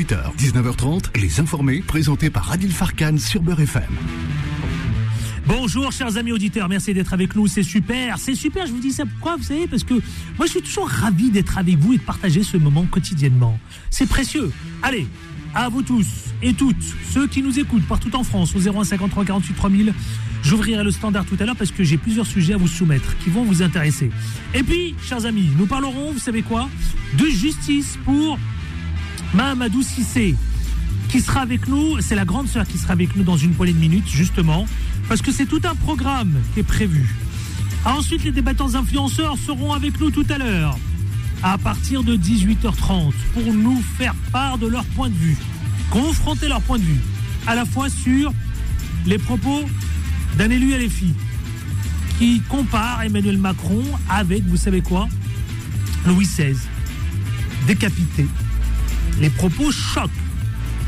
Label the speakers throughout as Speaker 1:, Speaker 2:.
Speaker 1: 18h, 19h30, Les Informés, présentés par Adil Farkan sur Beurre FM.
Speaker 2: Bonjour chers amis auditeurs, merci d'être avec nous, c'est super, c'est super, je vous dis ça pourquoi, vous savez, parce que moi je suis toujours ravi d'être avec vous et de partager ce moment quotidiennement. C'est précieux. Allez, à vous tous et toutes, ceux qui nous écoutent partout en France, au 0153 48 3000, j'ouvrirai le standard tout à l'heure parce que j'ai plusieurs sujets à vous soumettre qui vont vous intéresser. Et puis, chers amis, nous parlerons, vous savez quoi, de justice pour Mahamadou Sissé, qui sera avec nous, c'est la grande sœur qui sera avec nous dans une poignée de minutes, justement, parce que c'est tout un programme qui est prévu. Ensuite, les débattants influenceurs seront avec nous tout à l'heure, à partir de 18h30, pour nous faire part de leur point de vue, confronter leur point de vue, à la fois sur les propos d'un élu filles, qui compare Emmanuel Macron avec, vous savez quoi, Louis XVI, décapité. Les propos choquent.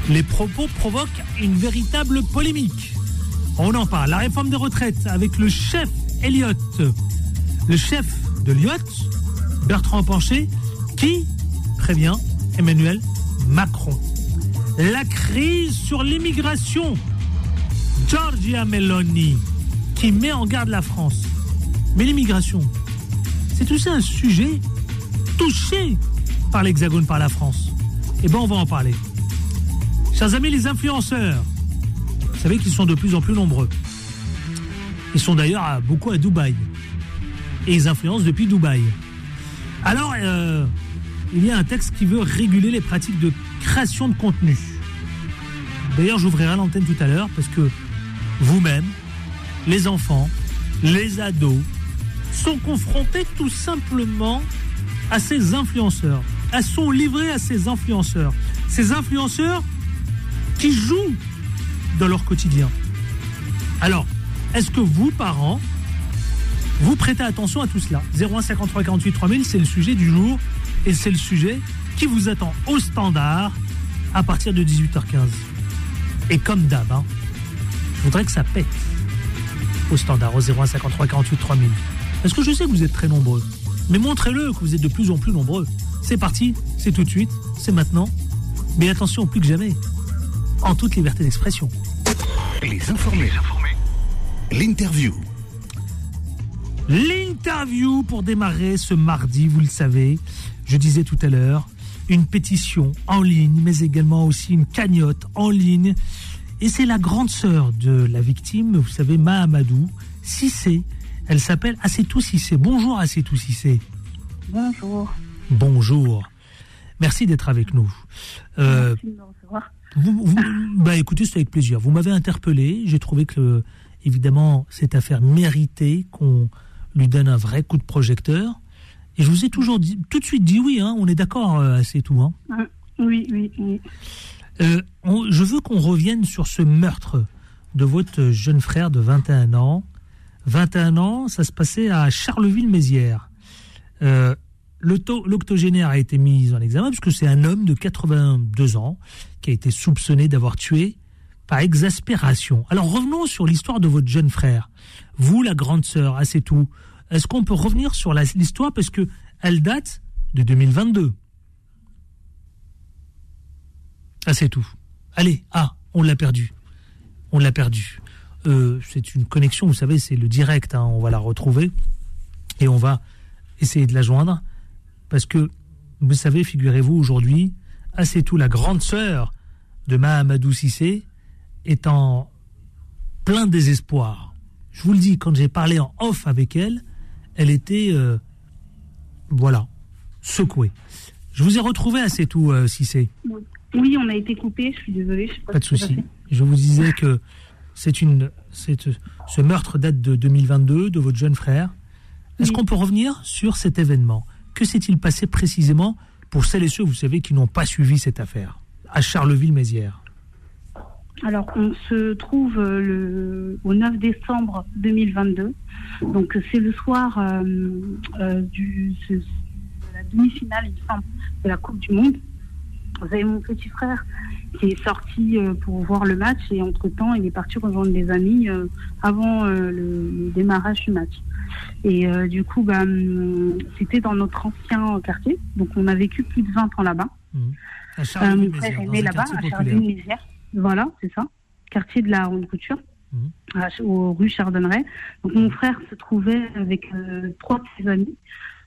Speaker 2: Les propos provoquent une véritable polémique. On en parle. La réforme des retraites avec le chef Elliott, le chef de Lyotte, Bertrand Pancher, qui prévient Emmanuel Macron. La crise sur l'immigration, Giorgia Meloni, qui met en garde la France. Mais l'immigration, c'est aussi un sujet touché par l'Hexagone, par la France. Eh bien, on va en parler. Chers amis, les influenceurs, vous savez qu'ils sont de plus en plus nombreux. Ils sont d'ailleurs beaucoup à Dubaï. Et ils influencent depuis Dubaï. Alors, euh, il y a un texte qui veut réguler les pratiques de création de contenu. D'ailleurs, j'ouvrirai l'antenne tout à l'heure parce que vous-même, les enfants, les ados, sont confrontés tout simplement à ces influenceurs. Elles sont livrées à ces influenceurs. Ces influenceurs qui jouent dans leur quotidien. Alors, est-ce que vous, parents, vous prêtez attention à tout cela? 0153 48 3000, c'est le sujet du jour et c'est le sujet qui vous attend au standard à partir de 18h15. Et comme d'hab, hein, je voudrais que ça pète au standard au 0153 48 3000. Parce que je sais que vous êtes très nombreux. Mais montrez-le que vous êtes de plus en plus nombreux. C'est parti, c'est tout de suite, c'est maintenant. Mais attention, plus que jamais, en toute liberté d'expression.
Speaker 1: Les Informés. L'interview.
Speaker 2: L'interview pour démarrer ce mardi, vous le savez, je disais tout à l'heure, une pétition en ligne, mais également aussi une cagnotte en ligne. Et c'est la grande sœur de la victime, vous savez, Mahamadou, Sissé. Elle s'appelle Assetou Sissé. Bonjour Assetou Sissé.
Speaker 3: Bonjour.
Speaker 2: Bonjour. Merci d'être avec nous. Euh,
Speaker 3: Merci de me recevoir.
Speaker 2: vous- vous- bah écoutez, c'est avec plaisir. Vous m'avez interpellé. J'ai trouvé que, évidemment, cette affaire méritait qu'on lui donne un vrai coup de projecteur. Et je vous ai toujours dit, tout de suite dit oui, hein, on est d'accord, euh, c'est tout. Hein.
Speaker 3: Hum, Oui, oui, oui.
Speaker 2: Euh, on- je veux qu'on revienne sur ce meurtre de votre jeune frère de 21 ans. 21 ans, ça se passait à Charleville-Mézières. Euh, L'octogénaire a été mis en examen puisque c'est un homme de 82 ans qui a été soupçonné d'avoir tué par exaspération. Alors revenons sur l'histoire de votre jeune frère. Vous, la grande sœur, ah, c'est tout. Est-ce qu'on peut revenir sur l'histoire parce que elle date de 2022 ah, c'est tout. Allez, ah, on l'a perdu. On l'a perdu. Euh, c'est une connexion, vous savez, c'est le direct. hein, on va la retrouver et on va essayer de la joindre parce que, vous savez, figurez-vous, aujourd'hui, c'est tout, la grande sœur de Mahamadou Sissé est en plein désespoir. Je vous le dis, quand j'ai parlé en off avec elle, elle était, euh, voilà, secouée. Je vous ai retrouvé c'est tout, euh, Cissé.
Speaker 3: Oui, on a été coupé, je suis désolée. Je sais
Speaker 2: Pas de souci. Je vous disais que c'est une, c'est, ce meurtre date de 2022 de votre jeune frère. Est-ce
Speaker 3: Oui.
Speaker 2: qu'on peut revenir sur cet événement? Que s'est-il passé précisément pour celles et ceux, vous savez, qui n'ont pas suivi cette affaire? À Charleville-Mézières
Speaker 3: Alors, on se trouve euh, le, au 9 décembre 2022. Donc, c'est le soir euh, euh, du, de la demi-finale, il me semble, de la Coupe du Monde. Vous avez mon petit frère qui est sorti euh, pour voir le match et entre-temps, il est parti rejoindre des amis euh, avant euh, le, démarrage du match. Et du coup, bah, hum, c'était dans notre ancien quartier. Donc, on a vécu plus de 20 ans là-bas. Euh, mon frère est né là-bas, à Charleville-Mézières. Voilà, c'est ça. Quartier de la Ronde Couture, mmh. aux rue Chardonneret. Donc mon frère se trouvait avec trois de ses amis.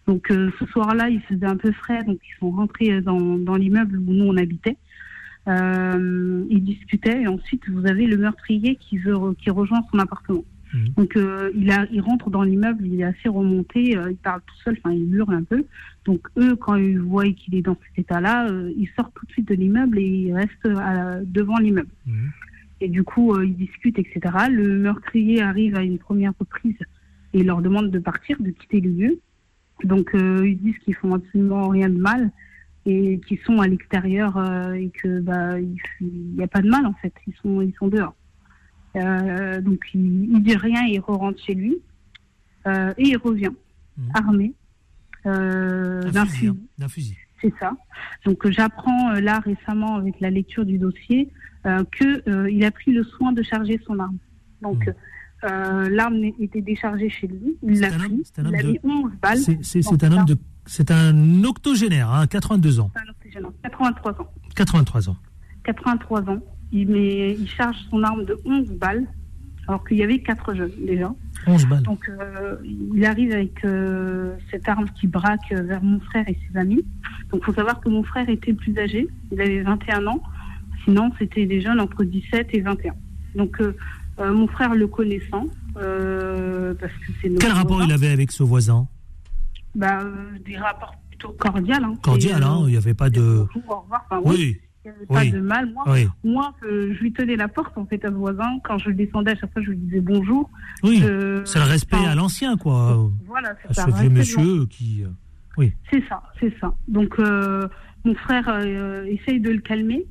Speaker 3: Donc ce soir-là, il faisait un peu frais, donc ils sont rentrés dans, dans l'immeuble où nous on habitait. Euh, ils discutaient et ensuite vous avez le meurtrier qui, veut, qui rejoint son appartement. Mhm. Donc euh, il, a, il rentre dans l'immeuble, il est assez remonté, euh, il parle tout seul, enfin il hurle un peu. Donc eux, quand ils voient qu'il est dans cet état-là, euh, ils sortent tout de suite de l'immeuble et ils restent devant l'immeuble. Mhm. Et du coup, ils discutent, etc. Le meurtrier arrive à une première reprise et leur demande de partir, de quitter le lieu. Donc ils disent qu'ils font absolument rien de mal et qui sont à l'extérieur euh, et que bah il n'y a pas de mal en fait ils sont ils sont dehors euh, donc il, il, dit rien il re rentre chez lui euh, et il revient mmh. armé d'un fusil,
Speaker 2: hein, fusil.
Speaker 3: c'est ça donc j'apprends là récemment avec la lecture du dossier que il a pris le soin de charger son arme donc mmh. L'arme était déchargée chez lui il l'a pris il a mis 11 balles
Speaker 2: c'est un homme de c'est un octogénaire, hein, 82 ans.
Speaker 3: Un octogénaire, 83 ans.
Speaker 2: 83 ans.
Speaker 3: 83 ans. Il, met, il charge son arme de 11 balles, alors qu'il y avait 4 jeunes déjà.
Speaker 2: 11 balles.
Speaker 3: Donc euh, il arrive avec euh, cette arme qui braque vers mon frère et ses amis. Donc il faut savoir que mon frère était plus âgé, il avait 21 ans. Sinon, c'était des jeunes entre 17 et 21. Donc euh, mon frère le connaissant, parce que c'est
Speaker 2: Quel rapport il avait avec ce voisin?
Speaker 3: Bah, euh, des rapports plutôt cordiaux. Hein.
Speaker 2: Cordial, hein, il n'y avait pas de.
Speaker 3: oui. Il n'y avait pas de mal. Moi, moi je lui tenais la porte, en fait, à ce voisin. Quand je descendais, à chaque fois, je lui disais bonjour.
Speaker 2: Oui, c'est le respect à l'ancien, quoi.
Speaker 3: Voilà, c'est ça.
Speaker 2: Ce vieux monsieur qui. Euh, oui.
Speaker 3: C'est ça, c'est ça. Donc, euh, mon frère essaye de le calmer.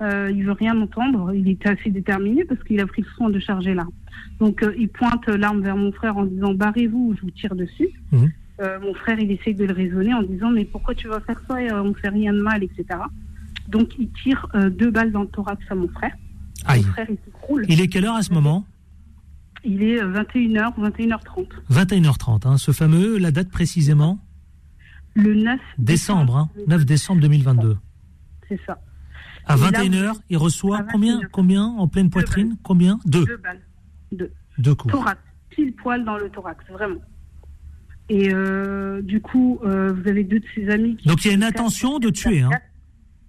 Speaker 3: Euh, il veut rien entendre. Il était assez déterminé parce qu'il a pris le soin de charger l'arme. Donc, il pointe l'arme vers mon frère en disant barrez-vous, je vous tire dessus. Mmh. Euh, mon frère, il essaye de le raisonner en disant mais pourquoi tu vas faire ça? On ne fait rien de mal, etc. Donc il tire euh, deux balles dans le thorax à mon frère.
Speaker 2: Mon frère, il s'écroule. Il est quelle heure à ce moment?
Speaker 3: Il est 21h, 21h30.
Speaker 2: 21h30, hein, ce fameux, la date précisément?
Speaker 3: Le 9
Speaker 2: décembre. 9 hein, décembre 2022.
Speaker 3: C'est ça.
Speaker 2: À 21h, il reçoit combien, combien en pleine poitrine Combien
Speaker 3: Deux. Deux balles. Deux.
Speaker 2: Deux coups.
Speaker 3: Thorax. Pile poil dans le thorax, vraiment. Et euh, du coup, euh, vous avez deux de ses amis. Qui
Speaker 2: Donc il y a une intention de tuer, hein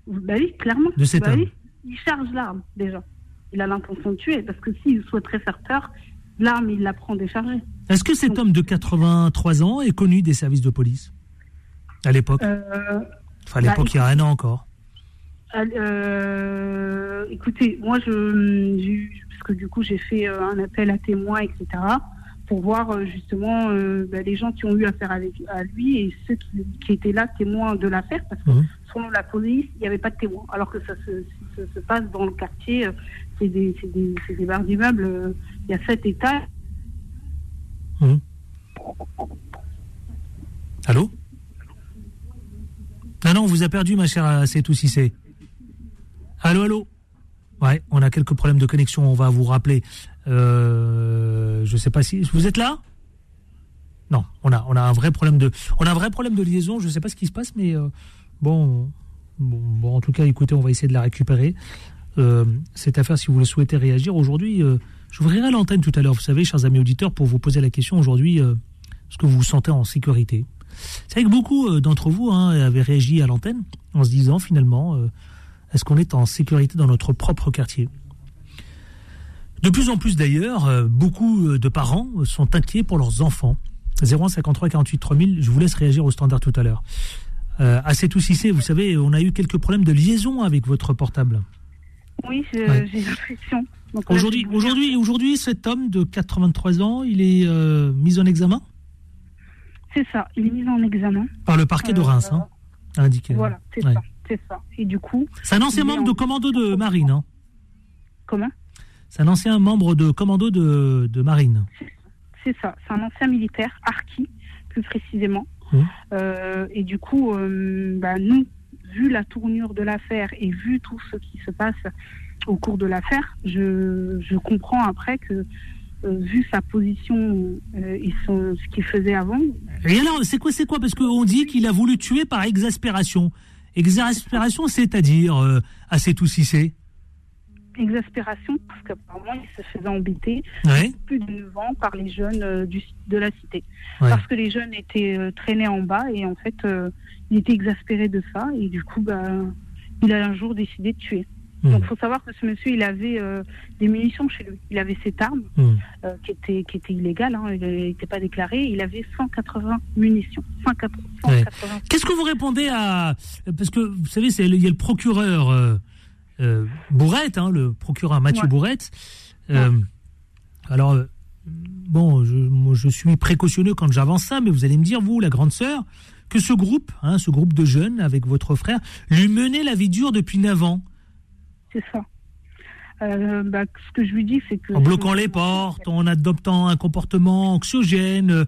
Speaker 3: Bah oui, clairement.
Speaker 2: De cet
Speaker 3: bah
Speaker 2: homme.
Speaker 3: il charge l'arme déjà. Il a l'intention de tuer parce que s'il souhaiterait faire peur, l'arme il la prend déchargée.
Speaker 2: Est-ce que cet homme de 83 ans est connu des services de police? À l'époque? Euh, Enfin, à l'époque, bah, il y a un an encore.
Speaker 3: Écoutez, moi, je, parce que du coup, j'ai fait un appel à témoins, etc pour voir euh, justement euh, bah, les gens qui ont eu affaire avec, à lui et ceux qui, étaient là témoins de l'affaire, parce que mhm. selon la police, il n'y avait pas de témoins, alors que ça se, passe dans le quartier, euh, c'est des, des, des barres d'immeubles, il y a sept étages.
Speaker 2: Mhm. Allô? Ah non, on vous a perdu, ma chère C'est si c'est. Allô, allô Ouais, on a quelques problèmes de connexion, on va vous rappeler. Euh, je sais pas si vous êtes là? Non, on a on a un vrai problème de on a un vrai problème de liaison. Je sais pas ce qui se passe, mais euh, bon, bon, en tout cas, écoutez, on va essayer de la récupérer. Euh, cette affaire, si vous le souhaitez réagir aujourd'hui, euh, j'ouvrirai l'antenne tout à l'heure. Vous savez, chers amis auditeurs, pour vous poser la question aujourd'hui, est-ce que vous vous sentez en sécurité C'est vrai que beaucoup d'entre vous hein, avaient réagi à l'antenne en se disant finalement, est-ce qu'on est en sécurité dans notre propre quartier? De plus en plus d'ailleurs, euh, beaucoup euh, de parents sont inquiets pour leurs enfants. 0153 48 3000, je vous laisse réagir au standard tout à l'heure. Euh, à c'est vous savez, on a eu quelques problèmes de liaison avec votre portable.
Speaker 3: Oui, j'ai l'impression.
Speaker 2: Aujourd'hui, aujourd'hui, aujourd'hui, cet homme de 83 ans, il est euh, mis en examen?
Speaker 3: C'est ça, il est mis en examen.
Speaker 2: Par le parquet de Reims, hein, indiqué.
Speaker 3: Voilà, c'est ça, c'est ça. Et du coup.
Speaker 2: C'est un ancien membre de commando de marine, hein
Speaker 3: Comment?
Speaker 2: C'est un ancien membre de commando de, marine.
Speaker 3: C'est ça, c'est un ancien militaire, Arki, plus précisément. Euh, et du coup, euh, bah, nous, vu la tournure de l'affaire et vu tout ce qui se passe au cours de l'affaire, je, comprends après que, euh, vu sa position et ce qu'il faisait avant.
Speaker 2: Et alors, c'est quoi, c'est quoi? Parce qu'on dit qu'il a voulu tuer par exaspération. Exaspération, c'est-à-dire euh, assez tout
Speaker 3: Exaspération, parce qu'apparemment, il se faisait embêter
Speaker 2: Ouais.
Speaker 3: plus de 9 ans par les jeunes euh, du, de la cité. Parce que les jeunes étaient euh, traînés en bas et en fait, il était exaspéré de ça et du coup, bah, il a un jour décidé de tuer.
Speaker 2: Hmm.
Speaker 3: Donc, il faut savoir que ce monsieur, il avait euh, des munitions chez lui. Il avait cette arme
Speaker 2: Hmm.
Speaker 3: euh, qui était qui était illégale, hein, il n'était pas déclaré. Il avait 180 munitions. 180.
Speaker 2: Ouais.
Speaker 3: 180.
Speaker 2: Qu'est-ce que vous répondez à parce que vous savez c'est il y a le procureur euh, Bourrette, hein, le procureur Mathieu
Speaker 3: Ouais.
Speaker 2: Bourrette. Alors bon, je, moi, je suis précautionneux quand j'avance ça, mais vous allez me dire vous, la grande sœur, que ce groupe, hein, ce groupe de jeunes avec votre frère, lui menait la vie dure depuis 9 ans,
Speaker 3: C'est ça. Euh, bah, ce que je lui dis, c'est que.
Speaker 2: en bloquant les portes, en adoptant un comportement anxiogène. euh,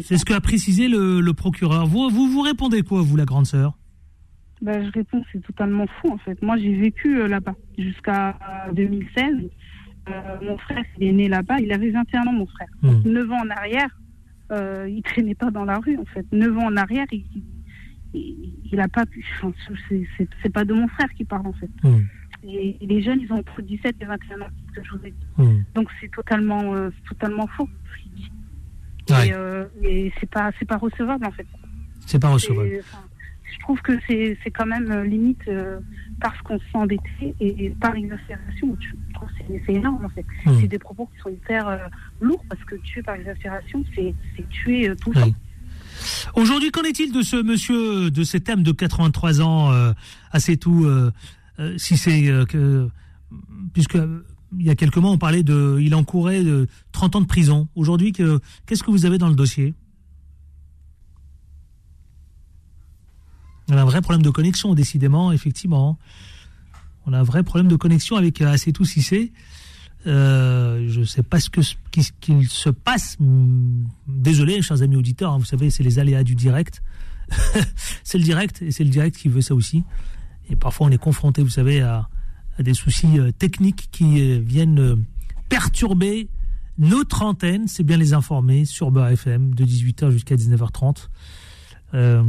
Speaker 2: C'est ce qu'a précisé le, le procureur. Vous, vous vous répondez quoi, vous, la grande sœur?
Speaker 3: Bah, je réponds, c'est totalement fou en fait. Moi, j'ai vécu euh, là-bas jusqu'à euh, 2016. Euh, mon frère, il est né là-bas. Il avait 21 ans, mon frère.
Speaker 2: Hmm.
Speaker 3: 9 ans en arrière, euh, il traînait pas dans la rue en fait. 9 ans en arrière, il, il, il a pas pu. Enfin, c'est pas de mon frère qui parle en fait.
Speaker 2: Hmm.
Speaker 3: Et, et les jeunes, ils ont entre 17 et 21 ans, ce que je vous ai dit.
Speaker 2: Hmm.
Speaker 3: Donc c'est totalement, euh, totalement faux ce qu'il dit.
Speaker 2: Ouais.
Speaker 3: Et, euh, et c'est pas, pas recevable en fait.
Speaker 2: C'est pas recevable.
Speaker 3: Enfin, je trouve que c'est quand même euh, limite euh, parce qu'on se sent embêté et, et par exaspération. Je trouve que c'est- énorme en fait.
Speaker 2: Hmm.
Speaker 3: C'est des propos qui sont hyper euh, lourds parce que tuer par exaspération, c'est tuer tout le temps.
Speaker 2: Aujourd'hui, qu'en est-il de ce monsieur, de cet homme de 83 ans, assez tout, euh, si c'est euh, que, puisque il y a quelques mois on parlait de, il encourait de 30 ans de prison. Aujourd'hui, que, qu'est-ce que vous avez dans le dossier? On a un vrai problème de connexion, décidément, effectivement. On a un vrai problème de connexion avec euh, assez tout Cissé. Euh, je ne sais pas ce que qu'il se passe. Désolé, chers amis auditeurs, hein, vous savez, c'est les aléas du direct. c'est le direct et c'est le direct qui veut ça aussi. Et parfois, on est confronté, vous savez, à, des soucis euh, techniques qui euh, viennent euh, perturber notre antenne. C'est bien les informer sur Beurre FM de 18h jusqu'à 19h30. Euh,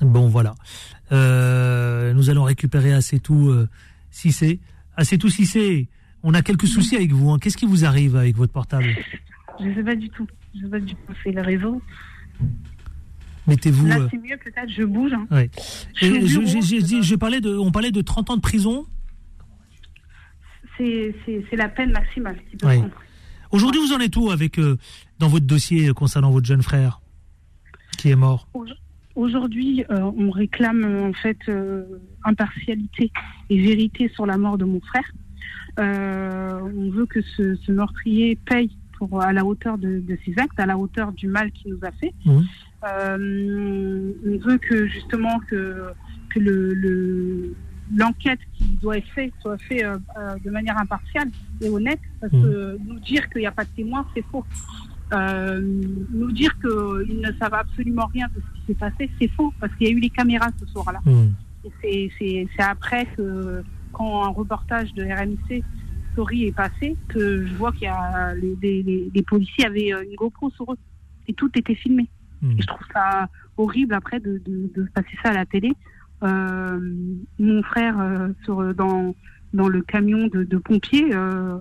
Speaker 2: bon, voilà. Nous allons récupérer assez tout euh, Cissé. Assez tout Cissé. On a quelques soucis avec vous. hein. Qu'est-ce qui vous arrive avec votre portable?
Speaker 3: Je sais pas du tout. Je sais pas du tout. C'est le réseau.
Speaker 2: Mettez-vous.
Speaker 3: Là,
Speaker 2: euh,
Speaker 3: c'est mieux peut-être. Je bouge. hein.
Speaker 2: ouais.
Speaker 3: Je
Speaker 2: Et je-
Speaker 3: bureau,
Speaker 2: parlais de, on parlait de 30 ans de prison.
Speaker 3: C'est la peine maximale. prendre.
Speaker 2: Aujourd'hui, vous en êtes où avec euh, dans votre dossier euh, concernant votre jeune frère qui est mort?
Speaker 3: Aujourd'hui, euh, on réclame en fait euh, impartialité et vérité sur la mort de mon frère. On veut que ce, ce meurtrier paye pour, à la hauteur de, de ses actes, à la hauteur du mal qu'il nous a fait.
Speaker 2: Mhm.
Speaker 3: Euh, on veut que justement que, que le, le- l'enquête qui doit être faite soit faite euh, euh, de manière impartiale et honnête, parce
Speaker 2: Mhm.
Speaker 3: que nous dire qu'il n'y a pas de témoins, c'est faux. Euh, nous dire qu'ils ne savent absolument rien de ce qui s'est passé, c'est faux, parce qu'il y a eu les caméras ce soir-là. Et c'est- c'est c'est après que, quand un reportage de RMC Story est passé, que je vois qu'il y a les, les- les- policiers avaient une GoPro sur eux. Et tout était filmé. Et je trouve ça horrible après de, passer ça à la télé. Euh, mon frère euh, dans, le camion de, de pompiers, euh,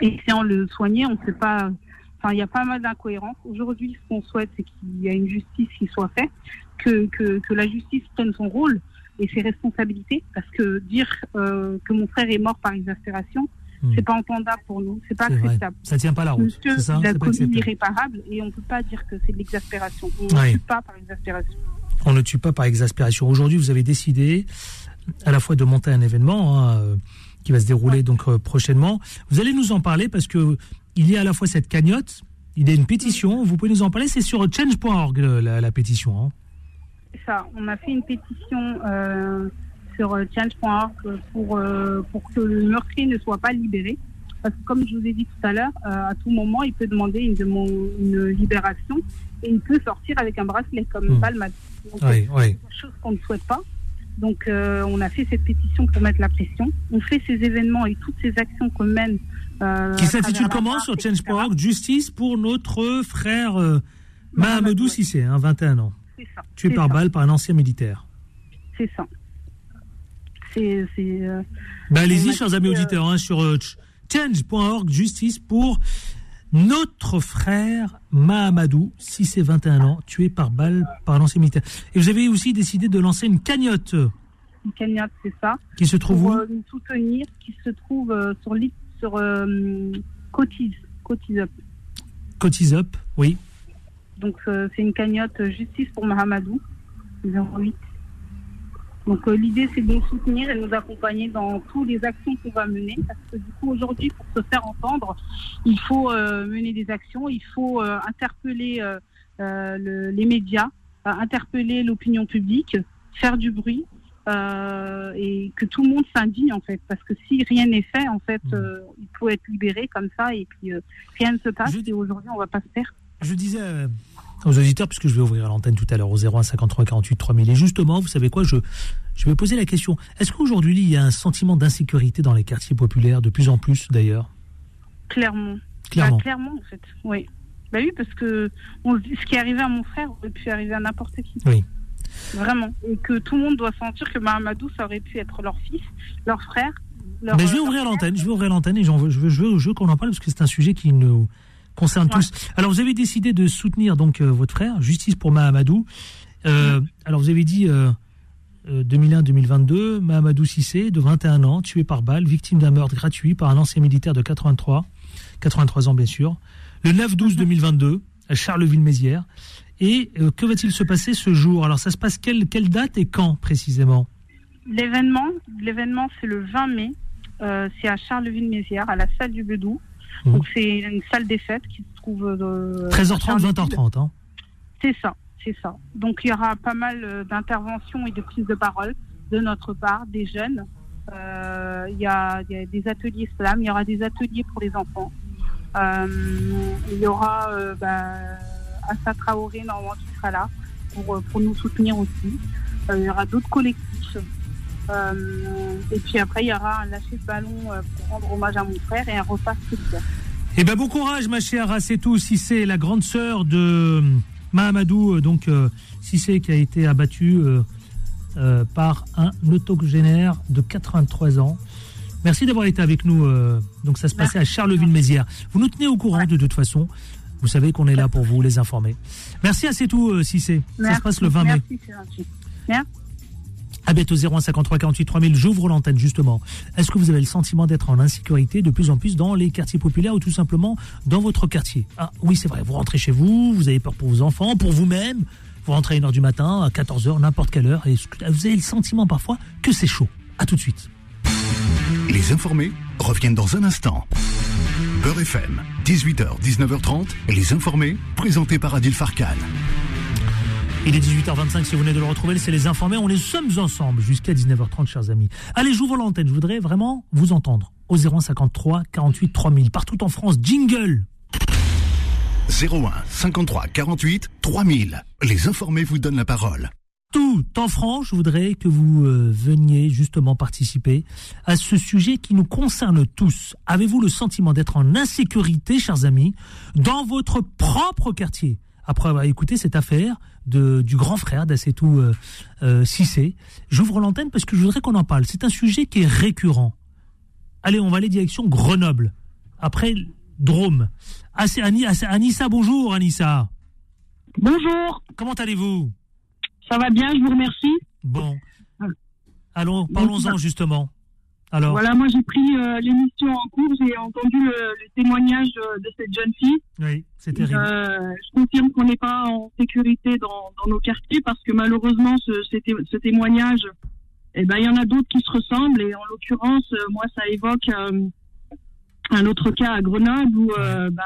Speaker 3: essayant de le soigner, on ne sait pas. Enfin, il y a pas mal d'incohérences. Aujourd'hui, ce qu'on souhaite, c'est qu'il y a une justice qui soit faite, que, que, la justice prenne son rôle et ses responsabilités, parce que dire que mon frère est mort par exaspération,
Speaker 2: Hmm.
Speaker 3: c'est pas entendable pour nous, c'est pas
Speaker 2: C'est vrai.
Speaker 3: acceptable.
Speaker 2: Ça tient pas la route.
Speaker 3: Monsieur,
Speaker 2: ça
Speaker 3: il a
Speaker 2: C'est pas
Speaker 3: commis
Speaker 2: acceptable.
Speaker 3: l'irréparable et on ne peut pas dire que c'est de l'exaspération. On ne tue pas par exaspération.
Speaker 2: On ne tue pas par exaspération. Aujourd'hui, vous avez décidé à la fois de monter un événement hein, euh, qui va se dérouler donc euh, prochainement. Vous allez nous en parler parce que il y a à la fois cette cagnotte, il y a une pétition. Vous pouvez nous en parler. C'est sur change.org la, la pétition. hein.
Speaker 3: Ça. On a fait une pétition euh, sur euh, change.org pour, euh, pour que le meurtrier ne soit pas libéré. Parce que comme je vous ai dit tout à l'heure, euh, à tout moment, il peut demander une, libération et il peut sortir avec un bracelet comme
Speaker 2: Hmm.
Speaker 3: Palmade. Donc,
Speaker 2: Oui, oui.
Speaker 3: quelque chose qu'on ne souhaite pas. Donc, euh, on a fait cette pétition pour mettre la pression. On fait ces événements et toutes ces actions qu'on mène. euh,
Speaker 2: Qui s'intitule comment sur change.org Justice pour notre frère euh, Mahamadou. Sissé, hein, 21 ans, tué par
Speaker 3: ça.
Speaker 2: balle par un ancien militaire.
Speaker 3: c'est ça. C'est. euh,
Speaker 2: Ben, allez-y, chers amis
Speaker 3: euh,
Speaker 2: auditeurs, hein, sur euh, ch- change.org, justice pour notre frère Mahamadou, 6 et 21 ans, tué par balle par l'ancien militaire. Et vous avez aussi décidé de lancer une cagnotte
Speaker 3: une cagnotte, c'est ça.
Speaker 2: qui se trouve
Speaker 3: Pour
Speaker 2: où?
Speaker 3: euh, soutenir, qui se trouve euh, sur, sur euh, Cotise, Cotise Up.
Speaker 2: Cotise Up, oui.
Speaker 3: Donc c'est une cagnotte Justice pour Mahamadou, 08. Donc euh, l'idée c'est de nous soutenir et nous accompagner dans toutes les actions qu'on va mener. Parce que du coup aujourd'hui pour se faire entendre, il faut euh, mener des actions, il faut euh, interpeller euh, euh, le- les médias, euh, interpeller l'opinion publique, faire du bruit. euh, et que tout le monde s'indigne en fait. Parce que si rien n'est fait en fait euh, il faut être libéré comme ça. Et puis euh, rien ne se passe.
Speaker 2: Je-
Speaker 3: et aujourd'hui on va pas se faire.
Speaker 2: Je disais euh, aux auditeurs, puisque je vais ouvrir l'antenne tout à l'heure au 01 53 48 3000, et justement, vous savez quoi, je, je vais poser la question. Est-ce qu'aujourd'hui, il y a un sentiment d'insécurité dans les quartiers populaires, de plus en plus d'ailleurs?
Speaker 3: Clairement.
Speaker 2: Clairement.
Speaker 3: Bah, clairement, en fait. Oui. Bah oui, parce que on ce qui est arrivé à mon frère aurait pu arriver à n'importe qui.
Speaker 2: Oui.
Speaker 3: Vraiment. Et que tout le monde doit sentir que Mahamadou, ça aurait pu être leur fils, leur frère. Leur,
Speaker 2: Ben, je vais
Speaker 3: euh,
Speaker 2: ouvrir l'antenne, je vais ouvrir l'antenne et je veux, je veux, je veux qu'on en parle parce que c'est un sujet qui nous concerne
Speaker 3: Ouais.
Speaker 2: tous. Alors vous avez décidé de soutenir donc euh, votre frère, Justice pour Mahamadou. Euh, alors vous avez dit euh, euh, 2001-2022, Mahamadou Sissé, de 21 ans, tué par balle, victime d'un meurtre gratuit par un ancien militaire de 83, 83 ans bien sûr. Le 9-12-2022, à Charleville-Mézières. Et que va-t-il se passer ce jour? Alors ça se passe quelle, quelle date et quand précisément?
Speaker 3: L'événement, l'événement, c'est le 20 mai. C'est à Charleville-Mézières, à la salle du Bedou.
Speaker 2: Mhm.
Speaker 3: Donc c'est une salle des fêtes qui se trouve. euh,
Speaker 2: 13h30,
Speaker 3: à Charleville.
Speaker 2: 20h30. Hein.
Speaker 3: C'est ça, c'est ça. Donc il y aura pas mal euh, d'interventions et de prises de parole de notre part, des jeunes. Euh, Il y, a, il y a des ateliers slam, il y aura des ateliers pour les enfants. Euh, il y aura euh, bah, Assa Traoré normalement qui sera là pour, euh, pour nous soutenir aussi. Euh, il y aura d'autres collectifs. Euh, et puis après, il y aura un lâcher de ballon euh, pour rendre hommage à mon frère et un repas solidaire.
Speaker 2: Eh ben bon courage, ma chère Rassetou Sissé, la grande sœur de Mahamadou, euh, donc Sissé, qui a été euh, euh, par un autogénaire de 83 ans. Merci d'avoir été avec nous. euh, donc ça se passait à Charleville-Mézières. Vous nous tenez au courant de toute façon. Vous savez qu'on est là pour vous les informer. Merci à c'est tout, euh, Cissé. Ça se passe le 20 mai.
Speaker 3: Merci, c'est gentil.
Speaker 2: À bientôt 01 53 48 3000. J'ouvre l'antenne justement. Est-ce que vous avez le sentiment d'être en insécurité de plus en plus dans les quartiers populaires ou tout simplement dans votre quartier? Ah oui, c'est vrai. Vous rentrez chez vous, vous avez peur pour vos enfants, pour vous-même. Vous rentrez à 1h du matin, à 14h, n'importe quelle heure, et vous avez le sentiment parfois que c'est chaud? À tout de suite.
Speaker 1: Les informés reviennent dans un instant. Beurre FM, 18h, 19h30, Les informés, présentés par Adil Farkan.
Speaker 2: Il est 18h25 si vous venez de le retrouver, c'est les informés. On les sommes ensemble jusqu'à 19h30, chers amis. Allez, j'ouvre l'antenne. Je voudrais vraiment vous entendre au 0153 48 3000. Partout en France, jingle
Speaker 1: 01 53 48 3000. Les informés vous donnent la parole.
Speaker 2: Tout en France, je voudrais que vous euh, veniez justement participer à ce sujet qui nous concerne tous. Avez-vous le sentiment d'être en insécurité, chers amis, dans votre propre quartier? Après avoir écouté cette affaire de, du grand frère d'Assetou euh, euh, Cissé, j'ouvre l'antenne parce que je voudrais qu'on en parle. C'est un sujet qui est récurrent. Allez, on va aller direction Grenoble. Après, Drôme. Ah, ah, Anissa, bonjour Anissa.
Speaker 4: Bonjour,
Speaker 2: Comment allez-vous?
Speaker 4: Ça va bien, je vous remercie.
Speaker 2: Bon. Allons, parlons-en justement. Alors,
Speaker 4: Voilà, moi j'ai pris euh, l'émission en cours, j'ai entendu le, le témoignage euh, de cette jeune fille.
Speaker 2: oui, c'est terrible.
Speaker 4: Euh, je confirme qu'on n'est pas en sécurité dans, dans nos quartiers parce que malheureusement ce, ce té- ce témoignage, eh ben il y en a d'autres qui se ressemblent et en l'occurrence, moi ça évoque euh, un autre cas à Grenoble où bah,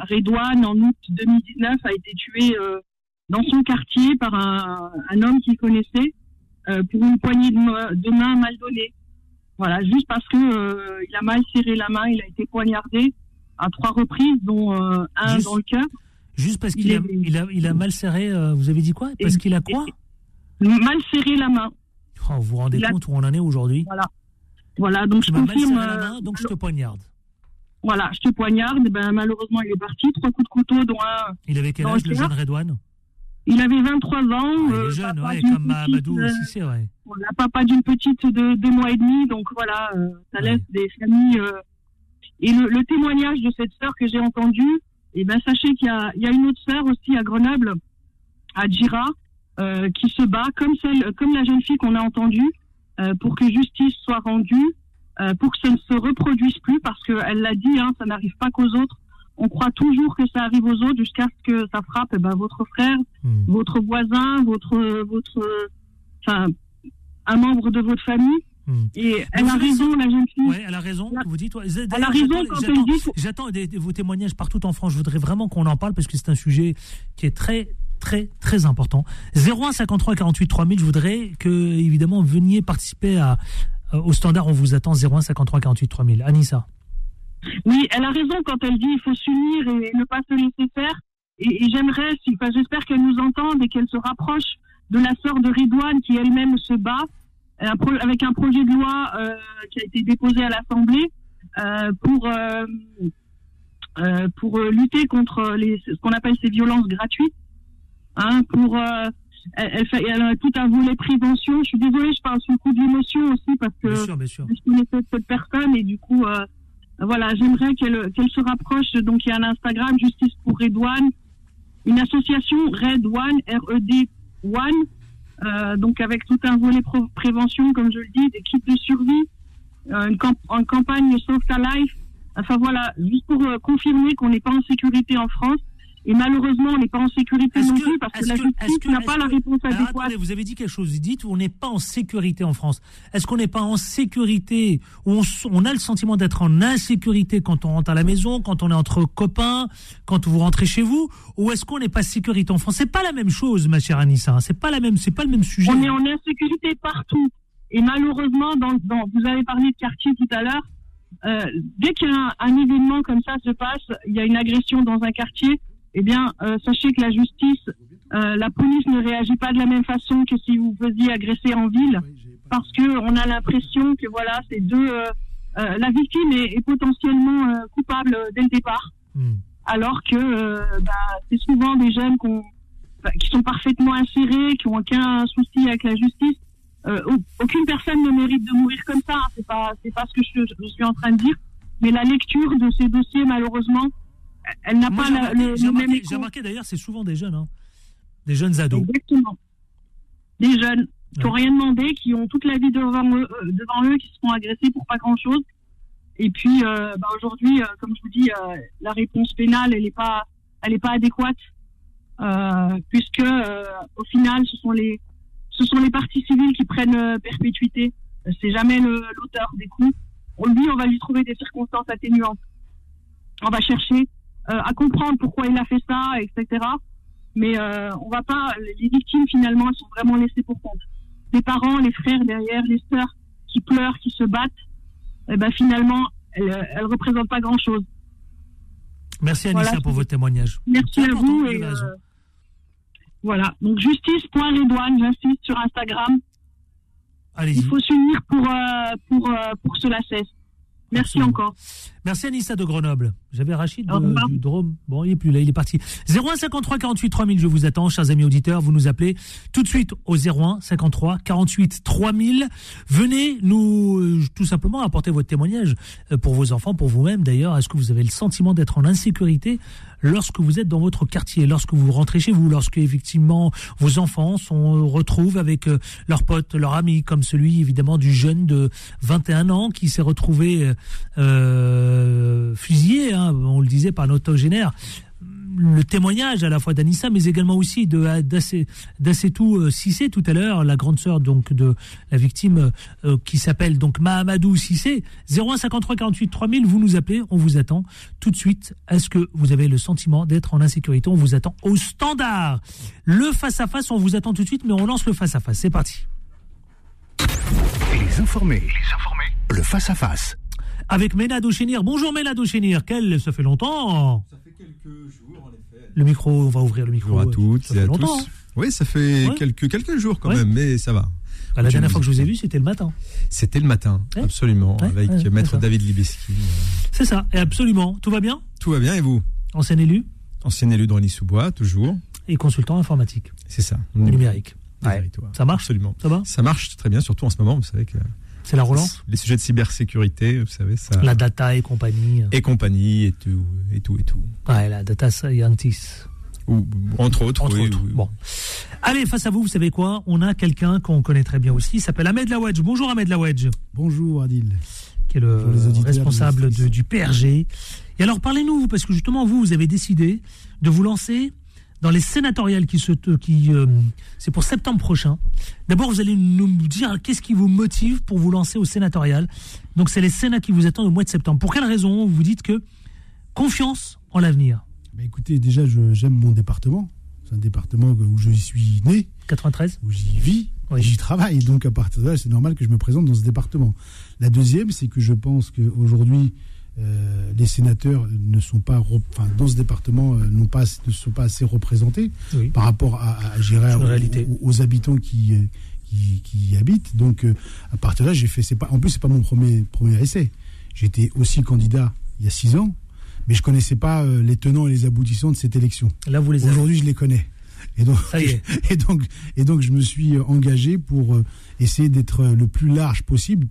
Speaker 4: Redouane en août 2019 a été tué dans son quartier par un, un homme qu'il connaissait pour une poignée de, de main mal donnée. Voilà, juste parce que euh, il a mal serré la main, il a été poignardé à trois reprises, dont euh, un
Speaker 2: Juste-
Speaker 4: dans le cœur.
Speaker 2: Juste parce
Speaker 4: il
Speaker 2: qu'il a, il a, il a mal serré, euh, vous avez dit quoi? Parce qu'il a quoi?
Speaker 4: Mal serré la main.
Speaker 2: Oh, Vous vous rendez
Speaker 4: il a-
Speaker 2: compte où on en est aujourd'hui?
Speaker 4: Voilà, donc
Speaker 2: Tu
Speaker 4: je
Speaker 2: m'as mal
Speaker 4: confirme.
Speaker 2: serré la main, donc je te poignarde.
Speaker 4: Voilà, je te poignarde. Ben, malheureusement, il est parti. Trois coups de couteau, dont un.
Speaker 2: Il avait quel âge,
Speaker 4: le
Speaker 2: jeune Redouane?
Speaker 4: Il avait 23 ans.
Speaker 2: ah, Il est jeune, ouais, comme Mahamadou aussi, c'est vrai.
Speaker 4: On n'a papa d'une petite de deux mois et demi, donc voilà, euh, ça laisse des familles. euh, et le, le témoignage de cette sœur que j'ai entendu, et ben sachez qu'il y a, il y a une autre sœur aussi à Grenoble, à Djira, euh, qui se bat comme celle, comme la jeune fille qu'on a entendue, pour que justice soit rendue, pour que ça ne se reproduise plus, parce qu'elle l'a dit, hein, ça n'arrive pas qu'aux autres. On croit toujours que ça arrive aux autres jusqu'à ce que ça frappe eh ben, votre frère,
Speaker 2: Hmm.
Speaker 4: votre voisin, votre, votre, enfin, un membre de votre famille.
Speaker 2: Hmm.
Speaker 4: Et elle a raison, la jeune fille.
Speaker 2: Ouais, elle a raison.
Speaker 4: Elle a-
Speaker 2: Vous dites. ouais.
Speaker 4: Elle a raison quand elle dit.
Speaker 2: J'attends des- des- vos témoignages partout en France. Je voudrais vraiment qu'on en parle parce que c'est un sujet qui est très, très, très important. 01 53 48 3000. Je voudrais que, évidemment, veniez participer à, euh, au standard. On vous attend 01 53 48 3000. Anissa.
Speaker 4: Oui, elle a raison quand elle dit il faut s'unir et ne pas se laisser faire. Et, et j'aimerais, enfin, j'espère qu'elle nous entende et qu'elle se rapproche de la sœur de Ridouane qui elle-même se bat pro- avec un projet de loi euh, qui a été déposé à l'Assemblée euh, pour euh, euh, pour euh, lutter contre les, ce qu'on appelle ces violences gratuites. Hein, pour euh, elle, elle, fait, elle a tout un volet prévention. Je suis désolée, je parle sous le coup de l'émotion aussi parce que
Speaker 2: Bien sûr, bien sûr.
Speaker 4: je connaissais cette personne et du coup, euh, voilà, j'aimerais qu'elle qu'elle se rapproche. Donc, il y a un Instagram, Justice pour Redouane, une association Red One, R-E-D One, euh, donc avec tout un volet prévention, comme je le dis, des de survie, euh, une, camp- une campagne Sauve ta life. Enfin voilà, juste pour euh, confirmer qu'on n'est pas en sécurité en France. Et malheureusement, on n'est pas en sécurité non plus parce que la justice n'a pas la réponse adéquate.
Speaker 2: attendez, vous avez dit quelque chose. Vous dites on n'est pas en sécurité en France. Est-ce qu'on n'est pas en sécurité on, on a le sentiment d'être en insécurité quand on rentre à la maison, quand on est entre copains, quand vous rentrez chez vous, ou est-ce qu'on n'est pas sécurité en France? C'est pas la même chose, ma chère Anissa. hein. C'est pas la même, c'est pas le même sujet.
Speaker 4: On est en insécurité partout. Et malheureusement, dans, dans- vous avez parlé de quartier tout à l'heure. euh, dès qu'un un événement comme ça se passe, il y a une agression dans un quartier, eh bien, euh, sachez que la justice, euh, la police ne réagit pas de la même façon que si vous faisiez agresser en ville, parce que on a l'impression que voilà, c'est deux. euh, euh, la victime est, est potentiellement euh, coupable dès le départ
Speaker 2: Hmm.
Speaker 4: alors que euh, bah, c'est souvent des jeunes qu'on- bah, qui sont parfaitement insérés, qui ont aucun souci avec la justice. Euh, au- aucune personne ne mérite de mourir comme ça. hein. C'est pas, c'est pas ce que je, je suis en train de dire. Mais la lecture de ces dossiers, malheureusement, elle n'a pas la- le, le même
Speaker 2: remarqué-
Speaker 4: écho.
Speaker 2: j'ai remarqué d'ailleurs, c'est souvent des jeunes, hein. des jeunes ados.
Speaker 4: Exactement. Des jeunes qui
Speaker 2: Ouais.
Speaker 4: n'ont rien demandé, qui ont toute la vie devant eux, euh, devant eux qui se font agresser pour pas grand chose. Et puis, euh, bah, aujourd'hui, euh, comme je vous dis, euh, la réponse pénale, elle n'est pas, elle est pas adéquate, puisque au final, ce sont les, ce sont les parties civiles qui prennent perpétuité. C'est jamais l'auteur des coups. On, lui, on va lui trouver des circonstances atténuantes. On va chercher à comprendre pourquoi il a fait ça, etc. Mais euh, on va pas. Les victimes finalement, elles sont vraiment laissées pour compte. Les parents, les frères derrière, les sœurs qui pleurent, qui se battent, eh ben finalement, elles, elles représentent pas grand chose.
Speaker 2: Merci Anissa
Speaker 4: Voilà.
Speaker 2: pour votre témoignage.
Speaker 4: Merci à vous et euh, voilà. Donc justice.redouane, j'insiste sur Instagram. Il faut s'unir pour euh, pour euh, pour que cela cesse. Merci
Speaker 2: Absolument.
Speaker 4: encore.
Speaker 2: Merci Anissa de Grenoble. J'avais Rachid de- du Drôme. Bon, il est plus là, il est parti. 01 53 48 3000, je vous attends, chers amis auditeurs. Vous nous appelez tout de suite au 01 53 48 3000. Venez nous, euh, tout simplement, apporter votre témoignage euh, pour vos enfants, pour vous-même d'ailleurs. Est-ce que vous avez le sentiment d'être en insécurité lorsque vous êtes dans votre quartier, lorsque vous rentrez chez vous, lorsque effectivement vos enfants sont retrouvent avec euh, leurs potes, leurs amis, comme celui évidemment du jeune de 21 ans qui s'est retrouvé euh, fusillé, hein, on le disait par génère. Le témoignage à la fois d'Anissa, mais également aussi de d'Assetou euh, Sissé tout à l'heure, la grande sœur donc de la victime euh, qui s'appelle donc Mahamadou Sissé. 01 53 48 3000, vous nous appelez, on vous attend tout de suite. Est-ce que vous avez le sentiment d'être en insécurité? On vous attend au standard. Le face à face, on vous attend tout de suite, mais on lance le face à face. C'est parti.
Speaker 1: Les informés. Les informés. Le face-à-face.
Speaker 2: Avec Ménado Chénir. Bonjour Ménado Chénir. Quel, ça fait longtemps.
Speaker 5: Ça fait quelques jours, en effet.
Speaker 2: Le micro, on va ouvrir le micro.
Speaker 5: Bonjour à toutes
Speaker 2: Ça
Speaker 5: et
Speaker 2: fait
Speaker 5: à
Speaker 2: longtemps,
Speaker 5: tous.
Speaker 2: hein.
Speaker 5: Oui, ça fait
Speaker 2: Ouais.
Speaker 5: quelques, quelques jours quand
Speaker 2: Ouais.
Speaker 5: même, mais ça va.
Speaker 2: Bah, la dernière fois que je vous ai vu, c'était le matin.
Speaker 5: C'était le matin,
Speaker 2: Ouais.
Speaker 5: absolument,
Speaker 2: Ouais,
Speaker 5: avec Maître. David Libeski.
Speaker 2: C'est ça, et absolument. Tout va bien?
Speaker 5: Tout va bien et vous?
Speaker 2: Ancien élu?
Speaker 5: Ancien élu de Rony-sous-Bois, toujours.
Speaker 2: et consultant informatique
Speaker 5: C'est ça.
Speaker 2: numérique. Ouais. Ça marche?
Speaker 5: Absolument.
Speaker 2: Ça va?
Speaker 5: Ça marche très bien, surtout en ce moment, vous savez que
Speaker 2: C'est la relance
Speaker 5: les sujets de cybersécurité, vous savez, ça.
Speaker 2: La data et compagnie.
Speaker 5: Et compagnie, et tout, et tout, et tout.
Speaker 2: Ouais, la data scientist.
Speaker 5: Ou, entre autres,
Speaker 2: Entre
Speaker 5: oui,
Speaker 2: autres.
Speaker 5: oui.
Speaker 2: Bon. Allez, face à vous, vous savez quoi? On a quelqu'un qu'on connaît très bien aussi. Il s'appelle Ahmed Lawedge. Bonjour Ahmed Lawedge,
Speaker 6: Bonjour Adil.
Speaker 2: qui est le responsable de- du PRG. Et alors, parlez-nous, parce que justement, vous, vous avez décidé de vous lancer dans les sénatoriales qui se. Qui, euh, c'est pour septembre prochain. D'abord, vous allez nous dire qu'est-ce qui vous motive pour vous lancer au sénatorial. Donc, c'est les sénats qui vous attendent au mois de septembre. Pour quelle raison vous dites que confiance en l'avenir
Speaker 6: Bah, écoutez, déjà, j'aime mon département. C'est un département où je suis né,
Speaker 2: 93
Speaker 6: où j'y vis,
Speaker 2: Oui.
Speaker 6: j'y travaille. Donc, à partir de là, c'est normal que je me présente dans ce département. La deuxième, c'est que je pense qu'aujourd'hui, euh, les sénateurs ne sont pas, enfin, dans ce département, euh, n'ont pas, ne sont pas assez représentés
Speaker 2: Oui.
Speaker 6: par rapport à, à, à, aux- habitants qui, euh, qui, qui y habitent. Donc, euh, à partir de là, j'ai fait. C'est pas. En plus, c'est pas mon premier premier essai. J'étais aussi candidat il y a six ans, mais je connaissais pas euh, les tenants et les aboutissants de cette élection.
Speaker 2: Là, vous les avez.
Speaker 6: Aujourd'hui, je les connais. Et donc,
Speaker 2: Ça y est.
Speaker 6: et donc, et donc, je me suis engagé pour essayer d'être le plus large possible,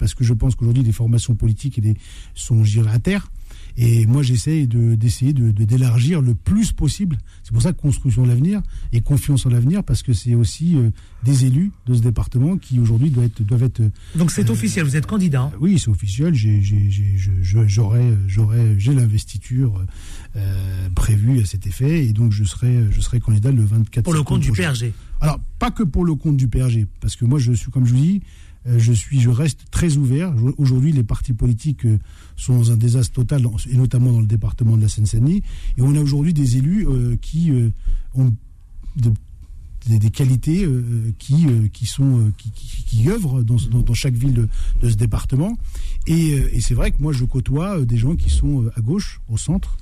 Speaker 6: parce que je pense qu'aujourd'hui, les formations politiques et sont, je à terre. Et moi, j'essaye de, d'essayer de, de- d'élargir le plus possible. C'est pour ça que construction de l'avenir et confiance en l'avenir, parce que c'est aussi euh, des élus de ce département qui aujourd'hui doivent être, doivent être
Speaker 2: Donc c'est officiel, vous êtes candidat. hein?
Speaker 6: oui, c'est officiel. J'ai, j'aurai, j'aurai, j'ai l'investiture euh, prévue à cet effet, et donc je serai, je serai candidat le 24.
Speaker 2: pour le compte du. PRG.
Speaker 6: Alors, pas que pour le compte du PRG, parce que moi, je suis, comme je vous dis, euh, je suis, je reste très ouvert. Aujourd'hui, les partis politiques euh, sont dans un désastre total, et notamment dans le département de la Seine-Saint-Denis. Et on a aujourd'hui des élus euh, qui euh, ont de- des, qualités euh, qui, euh, qui sont euh, qui, œuvrent dans, chaque ville de, ce département. Et, euh, c'est vrai que moi, je côtoie euh, des gens qui sont euh, à gauche, au centre.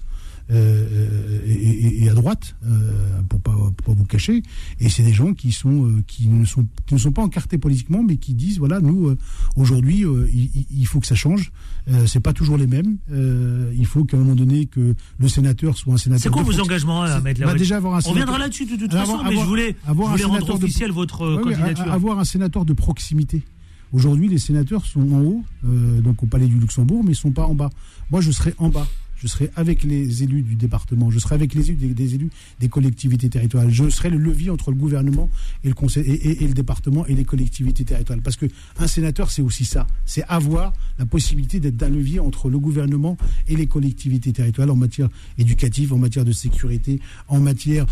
Speaker 6: Euh, et, et- et à droite, euh, pour pas pour pas vous cacher, et c'est des gens qui sont euh, qui ne sont qui ne sont pas encartés politiquement, mais qui disent voilà nous euh, aujourd'hui euh, il, il- faut que ça change. Euh, c'est pas toujours les mêmes. Euh, il faut qu'à un moment donné que le sénateur soit un sénateur.
Speaker 2: C'est quoi
Speaker 6: de
Speaker 2: vos
Speaker 6: proxi-
Speaker 2: engagements,
Speaker 6: C'est-
Speaker 2: Ahmed
Speaker 6: bah,
Speaker 2: Lawedge
Speaker 6: déjà avoir un
Speaker 2: On
Speaker 6: sénateur-
Speaker 2: reviendra là-dessus de toute façon,
Speaker 6: avoir-
Speaker 2: mais je voulais,
Speaker 6: avoir
Speaker 2: je voulais
Speaker 6: un
Speaker 2: rendre
Speaker 6: de-
Speaker 2: officiel votre euh,
Speaker 6: Ouais,
Speaker 2: candidature.
Speaker 6: avoir un sénateur de proximité. Aujourd'hui, les sénateurs sont en haut, euh, donc au Palais du Luxembourg, mais ils sont pas en bas. Moi, je serai en bas. Je serai avec les élus du département. Je serai avec les élus des, des élus des collectivités territoriales. Je serai le levier entre le gouvernement et le conseil et, et- et le département et les collectivités territoriales. Parce que un sénateur, c'est aussi ça. C'est avoir la possibilité d'être d'un levier entre le gouvernement et les collectivités territoriales en matière éducative, en matière de sécurité, en matière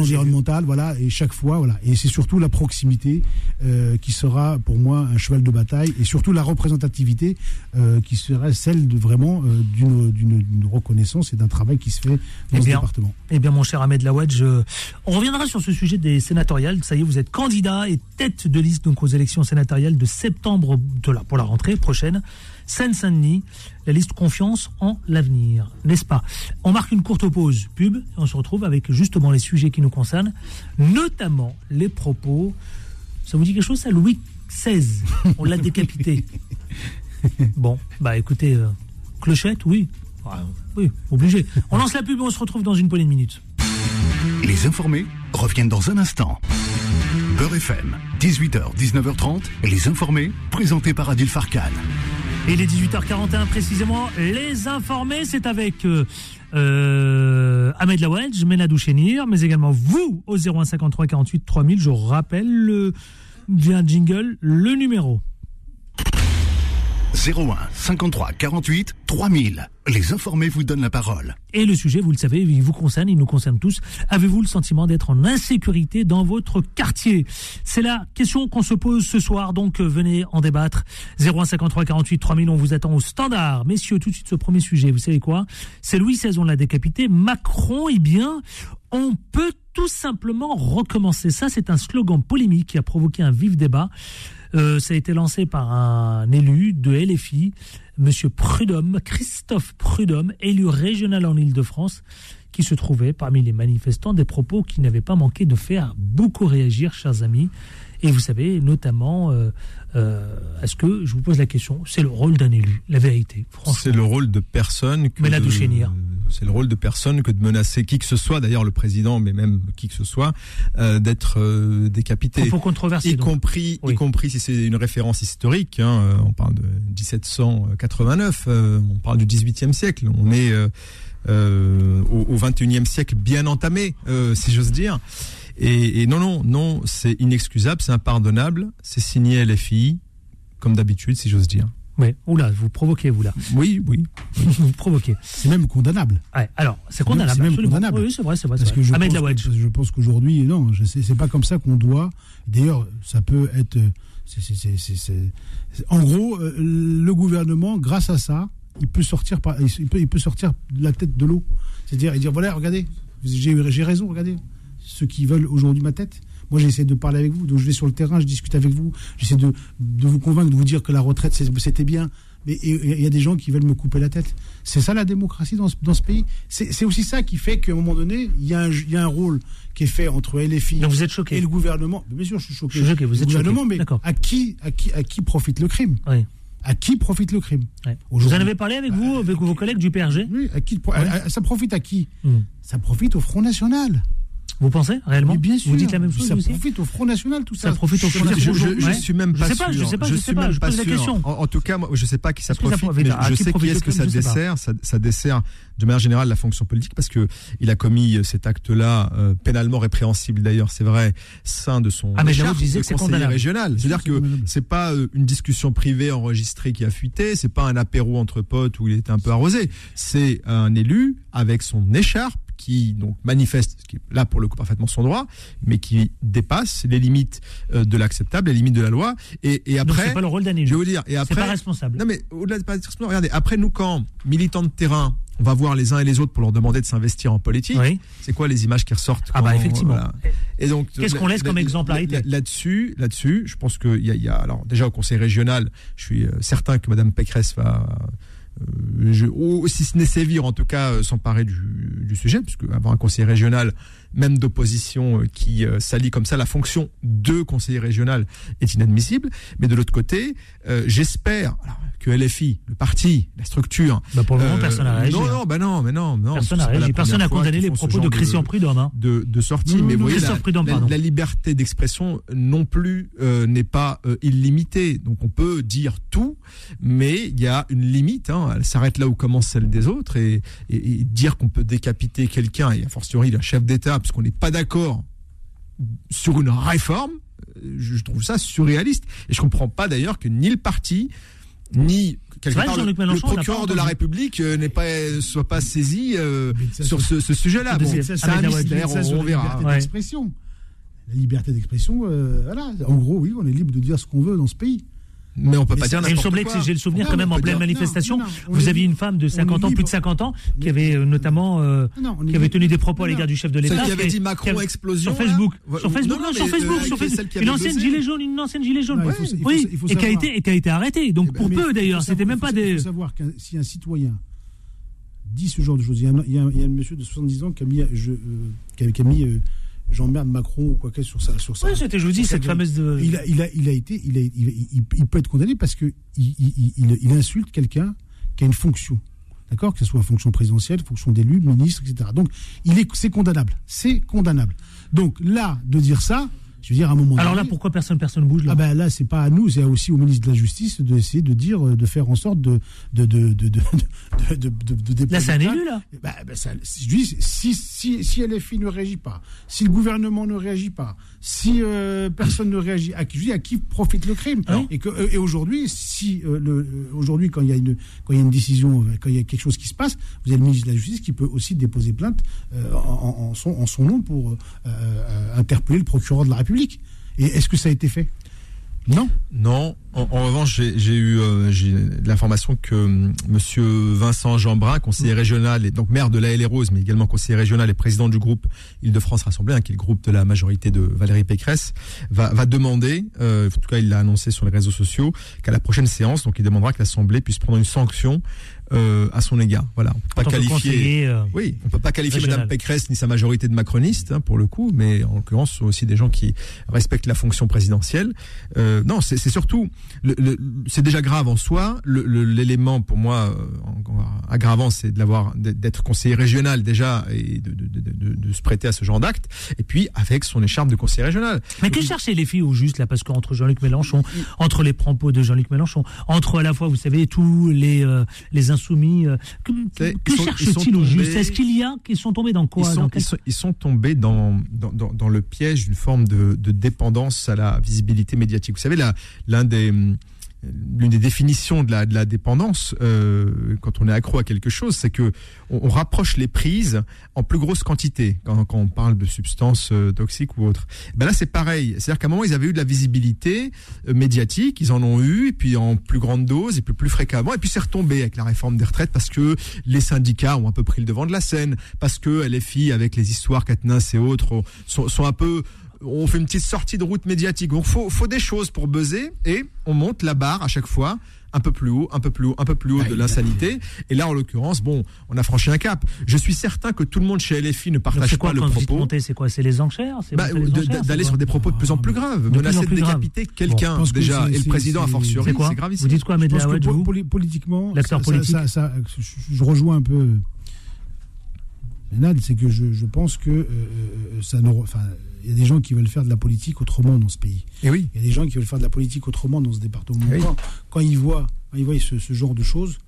Speaker 2: Environnementale,
Speaker 6: voilà, et chaque fois, voilà. Et c'est surtout la proximité euh, qui sera pour moi un cheval de bataille, et surtout la représentativité euh, qui serait celle de vraiment euh, d'une d'une- reconnaissance et d'un travail qui se fait dans
Speaker 2: Eh
Speaker 6: ce département.
Speaker 2: Eh bien, mon cher Ahmed euh, on reviendra sur ce sujet des sénatoriales. Ça y est, vous êtes candidat et tête de liste donc aux élections sénatoriales de septembre de pour la rentrée prochaine. Seine-Saint-Denis, la liste confiance en l'avenir, n'est-ce pas? On marque une courte pause pub et on se retrouve avec justement les sujets qui nous concernent, notamment les propos. Ça vous dit quelque chose, ça Louis XVI, on l'a décapité. Bon, bah écoutez, euh, clochette, oui. Oui, obligé. On lance la pub et on se retrouve dans une poignée de minutes.
Speaker 1: Les informés reviennent dans un instant. Beurre FM, 18h, 19h30, les informés, présentés par Adil Farkan.
Speaker 2: Et il est 18h41 précisément. Les informés, c'est avec euh, euh, Ahmed Lawedge, Menadou Chénir, mais également vous au 0153 48 3000. Je rappelle le, via jingle le numéro.
Speaker 1: 01 53 48 3000. Les informés vous donnent la parole.
Speaker 2: Et le sujet, vous le savez, il vous concerne, il nous concerne tous. Avez-vous le sentiment d'être en insécurité dans votre quartier? C'est la question qu'on se pose ce soir, donc euh, venez en débattre. 0153 48 3000, on vous attend au standard. Messieurs, tout de suite ce premier sujet, vous savez quoi? C'est Louis XVI, on l'a décapité. Macron, eh bien, on peut tout simplement recommencer. Ça, c'est un slogan polémique qui a provoqué un vif débat. Euh, ça a été lancé par un élu de LFI, Monsieur Prudhomme, Christophe Prudhomme, élu régional en Ile-de-France, qui se trouvait parmi les manifestants des propos qui n'avaient pas manqué de faire beaucoup réagir, chers amis. Et vous savez, notamment, euh, euh, est-ce que, je vous pose la question, c'est le rôle d'un élu, la vérité.
Speaker 5: C'est le rôle de personne que
Speaker 2: est nire.
Speaker 5: C'est le rôle de personne que de menacer qui que ce soit, d'ailleurs le président, mais même qui que ce soit, euh, d'être euh, décapité.
Speaker 2: Propos controversés.
Speaker 5: Y
Speaker 2: donc.
Speaker 5: compris,
Speaker 2: Oui.
Speaker 5: y compris si c'est une référence historique. Hein, euh, on parle de 1789. euh, on parle du 18e siècle. On est au, au 21e siècle bien entamé, si j'ose dire. Et, et non, non, non, c'est inexcusable, c'est impardonnable. C'est signé LFI, comme d'habitude, si j'ose dire.
Speaker 2: Oui. Oula, vous provoquez, vous là.
Speaker 5: Oui, oui.
Speaker 2: vous provoquez.
Speaker 6: C'est même condamnable.
Speaker 2: Ouais, alors, c'est condamnable.
Speaker 6: c'est même condamnable.
Speaker 2: Oui, c'est vrai, c'est vrai.
Speaker 6: Parce que je
Speaker 2: Ahmed
Speaker 6: pense, je pense qu'aujourd'hui, non, c'est pas comme ça qu'on doit. D'ailleurs, ça peut être. en gros, euh, le gouvernement, grâce à ça, il peut sortir par, il peut, il peut sortir la tête de l'eau. C'est-à-dire, et dire voilà, regardez, j'ai raison, regardez, ceux qui veulent aujourd'hui ma tête. Moi, j'essaie de parler avec vous, donc je vais sur le terrain, je discute avec vous, j'essaie de, de vous convaincre, de vous dire que la retraite, c'était bien. Mais et- et il y a des gens qui veulent me couper la tête. C'est ça la démocratie dans ce, dans ce pays? C'est aussi ça qui fait qu'à un moment donné, il y, a un, il y a un rôle qui est fait entre LFI
Speaker 2: Donc vous êtes
Speaker 6: et
Speaker 2: choqué.
Speaker 6: le gouvernement. Mais Bien sûr, je suis choqué.
Speaker 2: Je suis choqué, vous
Speaker 6: Le
Speaker 2: êtes choqué.
Speaker 6: gouvernement, mais
Speaker 2: D'accord.
Speaker 6: à qui, à, qui, à qui profite le crime?
Speaker 2: Oui.
Speaker 6: À qui profite le crime?
Speaker 2: Ouais. Vous en avez parlé avec vous, avec vos collègues du PRG
Speaker 6: Oui, à qui, à- à- ça profite à qui?
Speaker 2: Hmm.
Speaker 6: Ça profite au Front National.
Speaker 2: Vous pensez réellement
Speaker 6: Mais bien sûr.
Speaker 2: Vous dites la même chose
Speaker 6: Ça
Speaker 2: aussi
Speaker 6: profite au Front National, tout ça.
Speaker 2: Ça profite au
Speaker 6: Je
Speaker 2: Front
Speaker 5: Je,
Speaker 2: National.
Speaker 5: je, je
Speaker 2: Ouais.
Speaker 5: suis même
Speaker 2: Je
Speaker 5: pas
Speaker 2: sais
Speaker 5: sûr.
Speaker 2: pas, je sais pas, je sais
Speaker 5: suis
Speaker 2: pas, je pose la
Speaker 5: sûr.
Speaker 2: question.
Speaker 5: En, en tout cas, moi, je sais pas qui ça
Speaker 2: Est-ce que ça
Speaker 5: profite, mais je
Speaker 2: qui
Speaker 5: sais qui est-ce que ça
Speaker 2: je sais
Speaker 5: dessert. Ça, ça dessert de manière générale la fonction politique parce que il a commis euh, cet acte-là euh, pénalement répréhensible d'ailleurs, c'est vrai, sein de son
Speaker 2: Ah, mais disait que
Speaker 5: conseiller régional. C'est-à-dire
Speaker 6: c'est
Speaker 5: que c'est pas euh, une discussion privée enregistrée qui a fuité, c'est pas un apéro entre potes où il était un peu arrosé. C'est un élu avec son écharpe qui donc manifeste, ce qui est là pour le coup parfaitement son droit, mais qui dépasse les limites euh, de l'acceptable, les limites de la loi. Et, et après,
Speaker 2: c'est pas le rôle d'un
Speaker 5: je vais
Speaker 2: élu.
Speaker 5: vous dire, et
Speaker 2: C'est
Speaker 5: après,
Speaker 2: pas responsable.
Speaker 5: non mais au-delà de pas responsable, regardez, après nous quand militants de terrain, on va voir les uns et les autres pour leur demander de s'investir en politique.
Speaker 2: Oui.
Speaker 5: C'est quoi les images qui ressortent
Speaker 2: Ah bah effectivement.
Speaker 5: voilà. Et donc
Speaker 2: Qu'est-ce qu'on laisse comme exemplarité
Speaker 5: là- Là-dessus, là-dessus, je pense qu'il y y a alors déjà au Conseil régional, je suis euh, certain que Madame Pécresse va je, ou si ce n'est sévir, en tout cas euh, s'emparer du, sujet, puisque avoir un conseiller régional, même d'opposition, euh, qui euh, s'allie comme ça la fonction de conseiller régional est inadmissible. Mais de l'autre côté, j'espère que LFI, le parti, la structure,
Speaker 2: Bah, pour le moment,
Speaker 5: euh,
Speaker 2: personne n'a réagi.
Speaker 5: Non,
Speaker 2: hein.
Speaker 5: non, bah non, mais non, non.
Speaker 2: Personne n'a réagi. Personne n'a condamné les propos de Christian Prudhomme. hein.
Speaker 5: de, de sortie. Mais vous voyez, la,
Speaker 2: Prudhomme,
Speaker 5: la- liberté d'expression non plus euh, n'est pas euh, illimitée. Donc on peut dire tout, mais il y a une limite. Hein, elle s'arrête là où commence celle des autres. Et, et- et dire qu'on peut décapiter quelqu'un, et a fortiori un chef d'État, puisqu'on n'est pas d'accord sur une réforme, euh, je je trouve ça surréaliste. Et je comprends pas d'ailleurs que ni le parti, ni quelque part, le, procureur de la. République euh, n'est pas soit pas saisi euh, sur ce, ce sujet-là. Bon, c'est un mystère, on, on
Speaker 6: la
Speaker 5: verra.
Speaker 6: liberté
Speaker 2: Ouais.
Speaker 6: d'expression. La liberté d'expression, euh, voilà. En gros, oui, on est libre de dire ce qu'on veut dans ce pays.
Speaker 5: Mais on peut
Speaker 6: Mais
Speaker 5: pas dire
Speaker 2: il me semblait
Speaker 5: quoi.
Speaker 2: que j'ai le souvenir
Speaker 6: Non,
Speaker 2: quand même en pleine
Speaker 6: dire-
Speaker 2: manifestation.
Speaker 6: non, non, on
Speaker 2: Vous aviez une femme de
Speaker 6: On est
Speaker 2: 50 ans, plus de
Speaker 6: libre.
Speaker 2: 50 ans, qui avait euh, notamment euh, qui avait tenu des propos à l'égard du chef de
Speaker 5: Celle
Speaker 2: l'État.
Speaker 5: qui avait dit Macron explosion.
Speaker 2: Sur Facebook,
Speaker 5: là.
Speaker 2: sur Facebook,
Speaker 5: Non,
Speaker 2: sur
Speaker 5: euh,
Speaker 2: sur Facebook.
Speaker 5: celle
Speaker 2: Une ancienne gilet jaune, une ancienne gilet jaune. Oui, et qui a été et qui a été arrêtée. Donc pour peu
Speaker 6: il
Speaker 2: d'ailleurs, c'était même pas
Speaker 6: faut- Il
Speaker 2: des.
Speaker 6: faut savoir que si un citoyen dit ce genre de choses, il y a un, monsieur de 70 ans qui a mis, qui a, mis j'emmerde Macron ou quoi que sur ça. Sur ça.
Speaker 2: Oui, c'était, je vous dis, cette fameuse de.
Speaker 6: Il a, il a, il a été, il, a, il, il- il peut être condamné parce que il insulte quelqu'un qui a une fonction. D'accord? Que ce soit fonction présidentielle, fonction d'élu, ministre, etc. Donc, il est, c'est condamnable. C'est condamnable. Donc, là, de dire ça, je veux dire, à un moment
Speaker 2: Alors là, pourquoi personne personne bouge là
Speaker 6: ah ben là, c'est pas à nous, c'est aussi au ministre de la Justice d'essayer de dire, euh, de faire en sorte de de de de de de,
Speaker 2: Là, c'est un élu là.
Speaker 6: Ben, ben, ça- je dis, si, si, si LFI ne réagit pas, si le gouvernement ne réagit pas, si euh, personne ne réagit, à qui, je dis, à qui profite le crime Et, que, euh, et aujourd'hui, si euh, aujourd'hui quand il y a une quand il y a une décision, quand il y a quelque chose qui se passe, vous avez le ministre de la Justice qui peut aussi déposer plainte euh, en, son en son nom pour interpeller le procureur de la République. Et est-ce que ça a été fait? Non.
Speaker 5: Non. En, en revanche, j'ai eu euh, l'information que hum, Monsieur Vincent Jeanbrun, conseiller régional et donc maire de la Les Rose, mais également conseiller régional et président du groupe Île-de-France Rassemblée, hein, qui est le groupe de la majorité de Valérie Pécresse, va, va demander, euh, en tout cas il l'a annoncé sur les réseaux sociaux, qu'à la prochaine séance, donc il demandera que l'Assemblée puisse prendre une sanction euh, à son égard. Voilà, on peut
Speaker 2: En
Speaker 5: pas qualifier.
Speaker 2: euh,
Speaker 5: Oui, on peut pas qualifier
Speaker 2: Régional.
Speaker 5: Madame Pécresse ni sa majorité de macronistes hein, pour le coup, mais en l'occurrence ce sont aussi des gens qui respectent la fonction présidentielle. Euh, non, c'est surtout le- le- c'est déjà grave en soi. Le- le- L'élément pour moi euh, aggravant, c'est de l'avoir d'être conseiller régional déjà et de, de- de- de- de se prêter à ce genre d'acte. Et puis avec son écharpe de conseiller régional.
Speaker 2: Mais que cherchaient les filles au juste là Parce qu'entre Jean-Luc Mélenchon, entre les propos de Jean-Luc Mélenchon, entre à la fois, vous savez, tous les euh, les insoumis, euh, que, que cherchent-ils au juste Est-ce qu'il y a qu'ils sont tombés dans quoi
Speaker 5: ils,
Speaker 2: Dans
Speaker 5: sont,
Speaker 2: quel-
Speaker 5: ils, sont, ils sont tombés dans, dans, dans, dans le piège d'une forme de, de dépendance à la visibilité médiatique. Vous savez, l'un des l'une des définitions de la, de la dépendance, euh, quand on est accro à quelque chose, c'est que on, rapproche les prises en plus grosse quantité quand, quand on parle de substances euh, toxiques ou autres. Ben là, c'est pareil. C'est-à-dire qu'à un moment, ils avaient eu de la visibilité euh, médiatique, ils en ont eu, et puis en plus grande dose, et puis plus fréquemment, et puis c'est retombé avec la réforme des retraites parce que les syndicats ont un peu pris le devant de la scène, parce que LFI, avec les histoires Katniss et autres, ont- sont, sont un peu on fait une petite sortie de route médiatique. Donc faut, faut des choses pour buzzer et on monte la barre à chaque fois un peu plus haut, un peu plus haut, un peu plus haut de l'insanité. Et là, en l'occurrence, bon, on a franchi un cap. Je suis certain que tout le monde chez LFI ne partage
Speaker 2: quoi
Speaker 5: pas le propos.
Speaker 2: C'est quoi C'est les enchères C'est
Speaker 5: Bah, de- d'aller sur des propos de plus en plus graves,
Speaker 2: De plus en
Speaker 5: menacer de décapiter quelqu'un
Speaker 6: je pense que
Speaker 5: déjà, et le président a fortiori,
Speaker 2: C'est quoi
Speaker 5: c'est
Speaker 2: Vous
Speaker 5: gravissime.
Speaker 2: dites quoi,
Speaker 6: Je pense
Speaker 2: Medela
Speaker 6: que
Speaker 2: Wedge,
Speaker 6: po-
Speaker 2: vous
Speaker 6: poli- politiquement,
Speaker 2: L'acteur politique.
Speaker 6: ça- ça- je, rejoins un peu Ménade, c'est que je, je pense que euh, euh, ça ne, enfin, il y a des gens qui veulent faire de la politique autrement dans ce pays.
Speaker 5: Et oui.
Speaker 6: Il y a des gens qui veulent faire de la politique autrement dans ce département.
Speaker 5: Oui.
Speaker 6: Quand, quand ils voient, quand ils voient ce, ce genre de choses,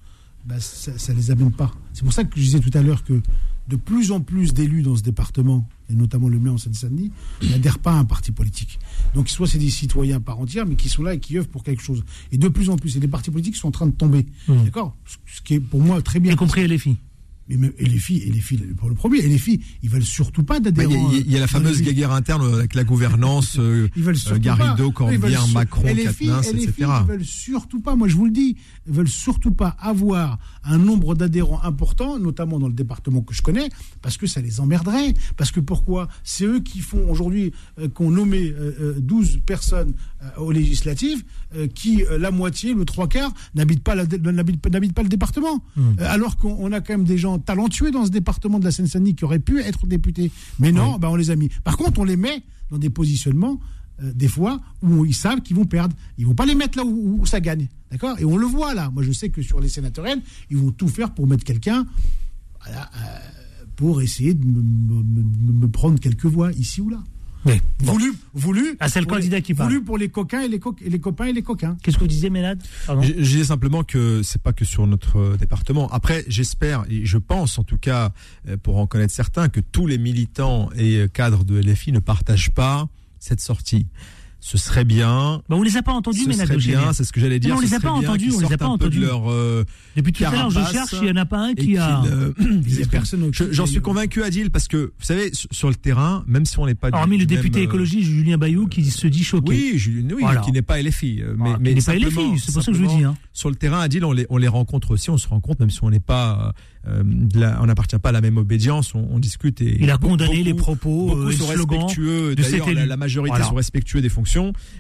Speaker 6: bah, ça, ça les amène pas. C'est pour ça que je disais tout à l'heure que de plus en plus d'élus dans ce département, et notamment le mien en Seine-Saint-Denis, n'adhèrent pas à un parti politique. Donc soit c'est des citoyens à part entière, mais qui sont là et qui œuvrent pour quelque chose. Et de plus en plus, et les partis politiques sont en train de tomber.
Speaker 2: Mmh.
Speaker 6: D'accord? Ce qui est pour moi très bien.
Speaker 2: Y compris les filles.
Speaker 6: Mais même- et les filles, et les filles, pour le premier, et les filles, ils veulent surtout pas d'adhérents.
Speaker 5: Il y, a- il y a la
Speaker 6: euh,
Speaker 5: fameuse guerre interne avec la gouvernance, euh,
Speaker 6: Ils veulent
Speaker 5: euh,
Speaker 6: surtout
Speaker 5: Garrido,
Speaker 6: veulent
Speaker 5: Corbière,
Speaker 6: sur-
Speaker 5: Macron,
Speaker 6: et les filles, et les
Speaker 5: etc.
Speaker 6: filles, ils veulent surtout pas, moi je vous le dis, ils veulent surtout pas avoir un nombre d'adhérents important, notamment dans le département que je connais, parce que ça les emmerderait. Parce que pourquoi? C'est eux qui font aujourd'hui, euh, qu'on nommé euh, euh, 12 personnes euh, aux législatives, euh, qui, euh, la moitié, le trois quarts, n'habitent pas, n'habitent pas- le département. Euh, alors qu'on on a quand même des gens talentueux dans ce département de la Seine-Saint-Denis qui auraient pu être députés. Mais non, ben, on les a mis. Par contre, on les met dans des positionnements, euh, des fois, où ils savent qu'ils vont perdre. Ils vont pas les mettre là où, où ça gagne. D'accord? Et on le voit là. Moi, je sais que sur les sénatoriales, ils vont tout faire pour mettre quelqu'un. voilà, euh, pour essayer de me, me- me- me prendre quelques voix ici ou là.
Speaker 2: Oui. Bon.
Speaker 6: Voulu, voulu.
Speaker 2: Ah, c'est le
Speaker 6: pour les-
Speaker 2: candidat qui parle.
Speaker 6: Voulu pour les coquins et les, co- et les copains et les coquins.
Speaker 2: Qu'est-ce que vous disiez, Mélade? Pardon?
Speaker 5: Je, je disais simplement que c'est pas que sur notre euh, département. Après, j'espère et je pense en tout cas, euh, pour en connaître certains, que tous les militants et euh, cadres de LFI ne partagent pas cette sortie. Ce serait bien.
Speaker 2: Bah, on les a pas entendus,
Speaker 5: Ce
Speaker 2: Mélade
Speaker 5: serait bien, c'est ce que j'allais dire.
Speaker 2: Non, on les a pas entendus, on les a pas entendus.
Speaker 5: leur euh,
Speaker 2: Depuis tout à l'heure, je cherche, il n'y en a pas un qui a.
Speaker 5: euh,
Speaker 6: Il y a personne au-
Speaker 5: je- J'en suis convaincu, Adil, parce que vous savez, sur le terrain, même si on n'est pas.
Speaker 2: Hormis le député
Speaker 5: euh,
Speaker 2: écologiste Julien Bayou qui se dit choqué.
Speaker 5: Oui, Julien, oui,
Speaker 2: Voilà.
Speaker 5: qui n'est pas LFI. euh, Mais,
Speaker 2: qui
Speaker 5: mais
Speaker 2: n'est pas LFI, c'est pour ça que je vous dis. Hein.
Speaker 5: sur le terrain, Adil, on les, on les rencontre aussi, on se rencontre, même si on n'est pas, euh, la- on n'appartient pas à la même obédience, on, on discute et.
Speaker 2: Il a
Speaker 5: beaucoup-
Speaker 2: condamné les propos
Speaker 5: Beaucoup
Speaker 2: euh, et le
Speaker 5: sont
Speaker 2: slogan.
Speaker 5: respectueux,
Speaker 2: de
Speaker 5: la, majorité
Speaker 2: Voilà.
Speaker 5: sont respectueux des fonctions,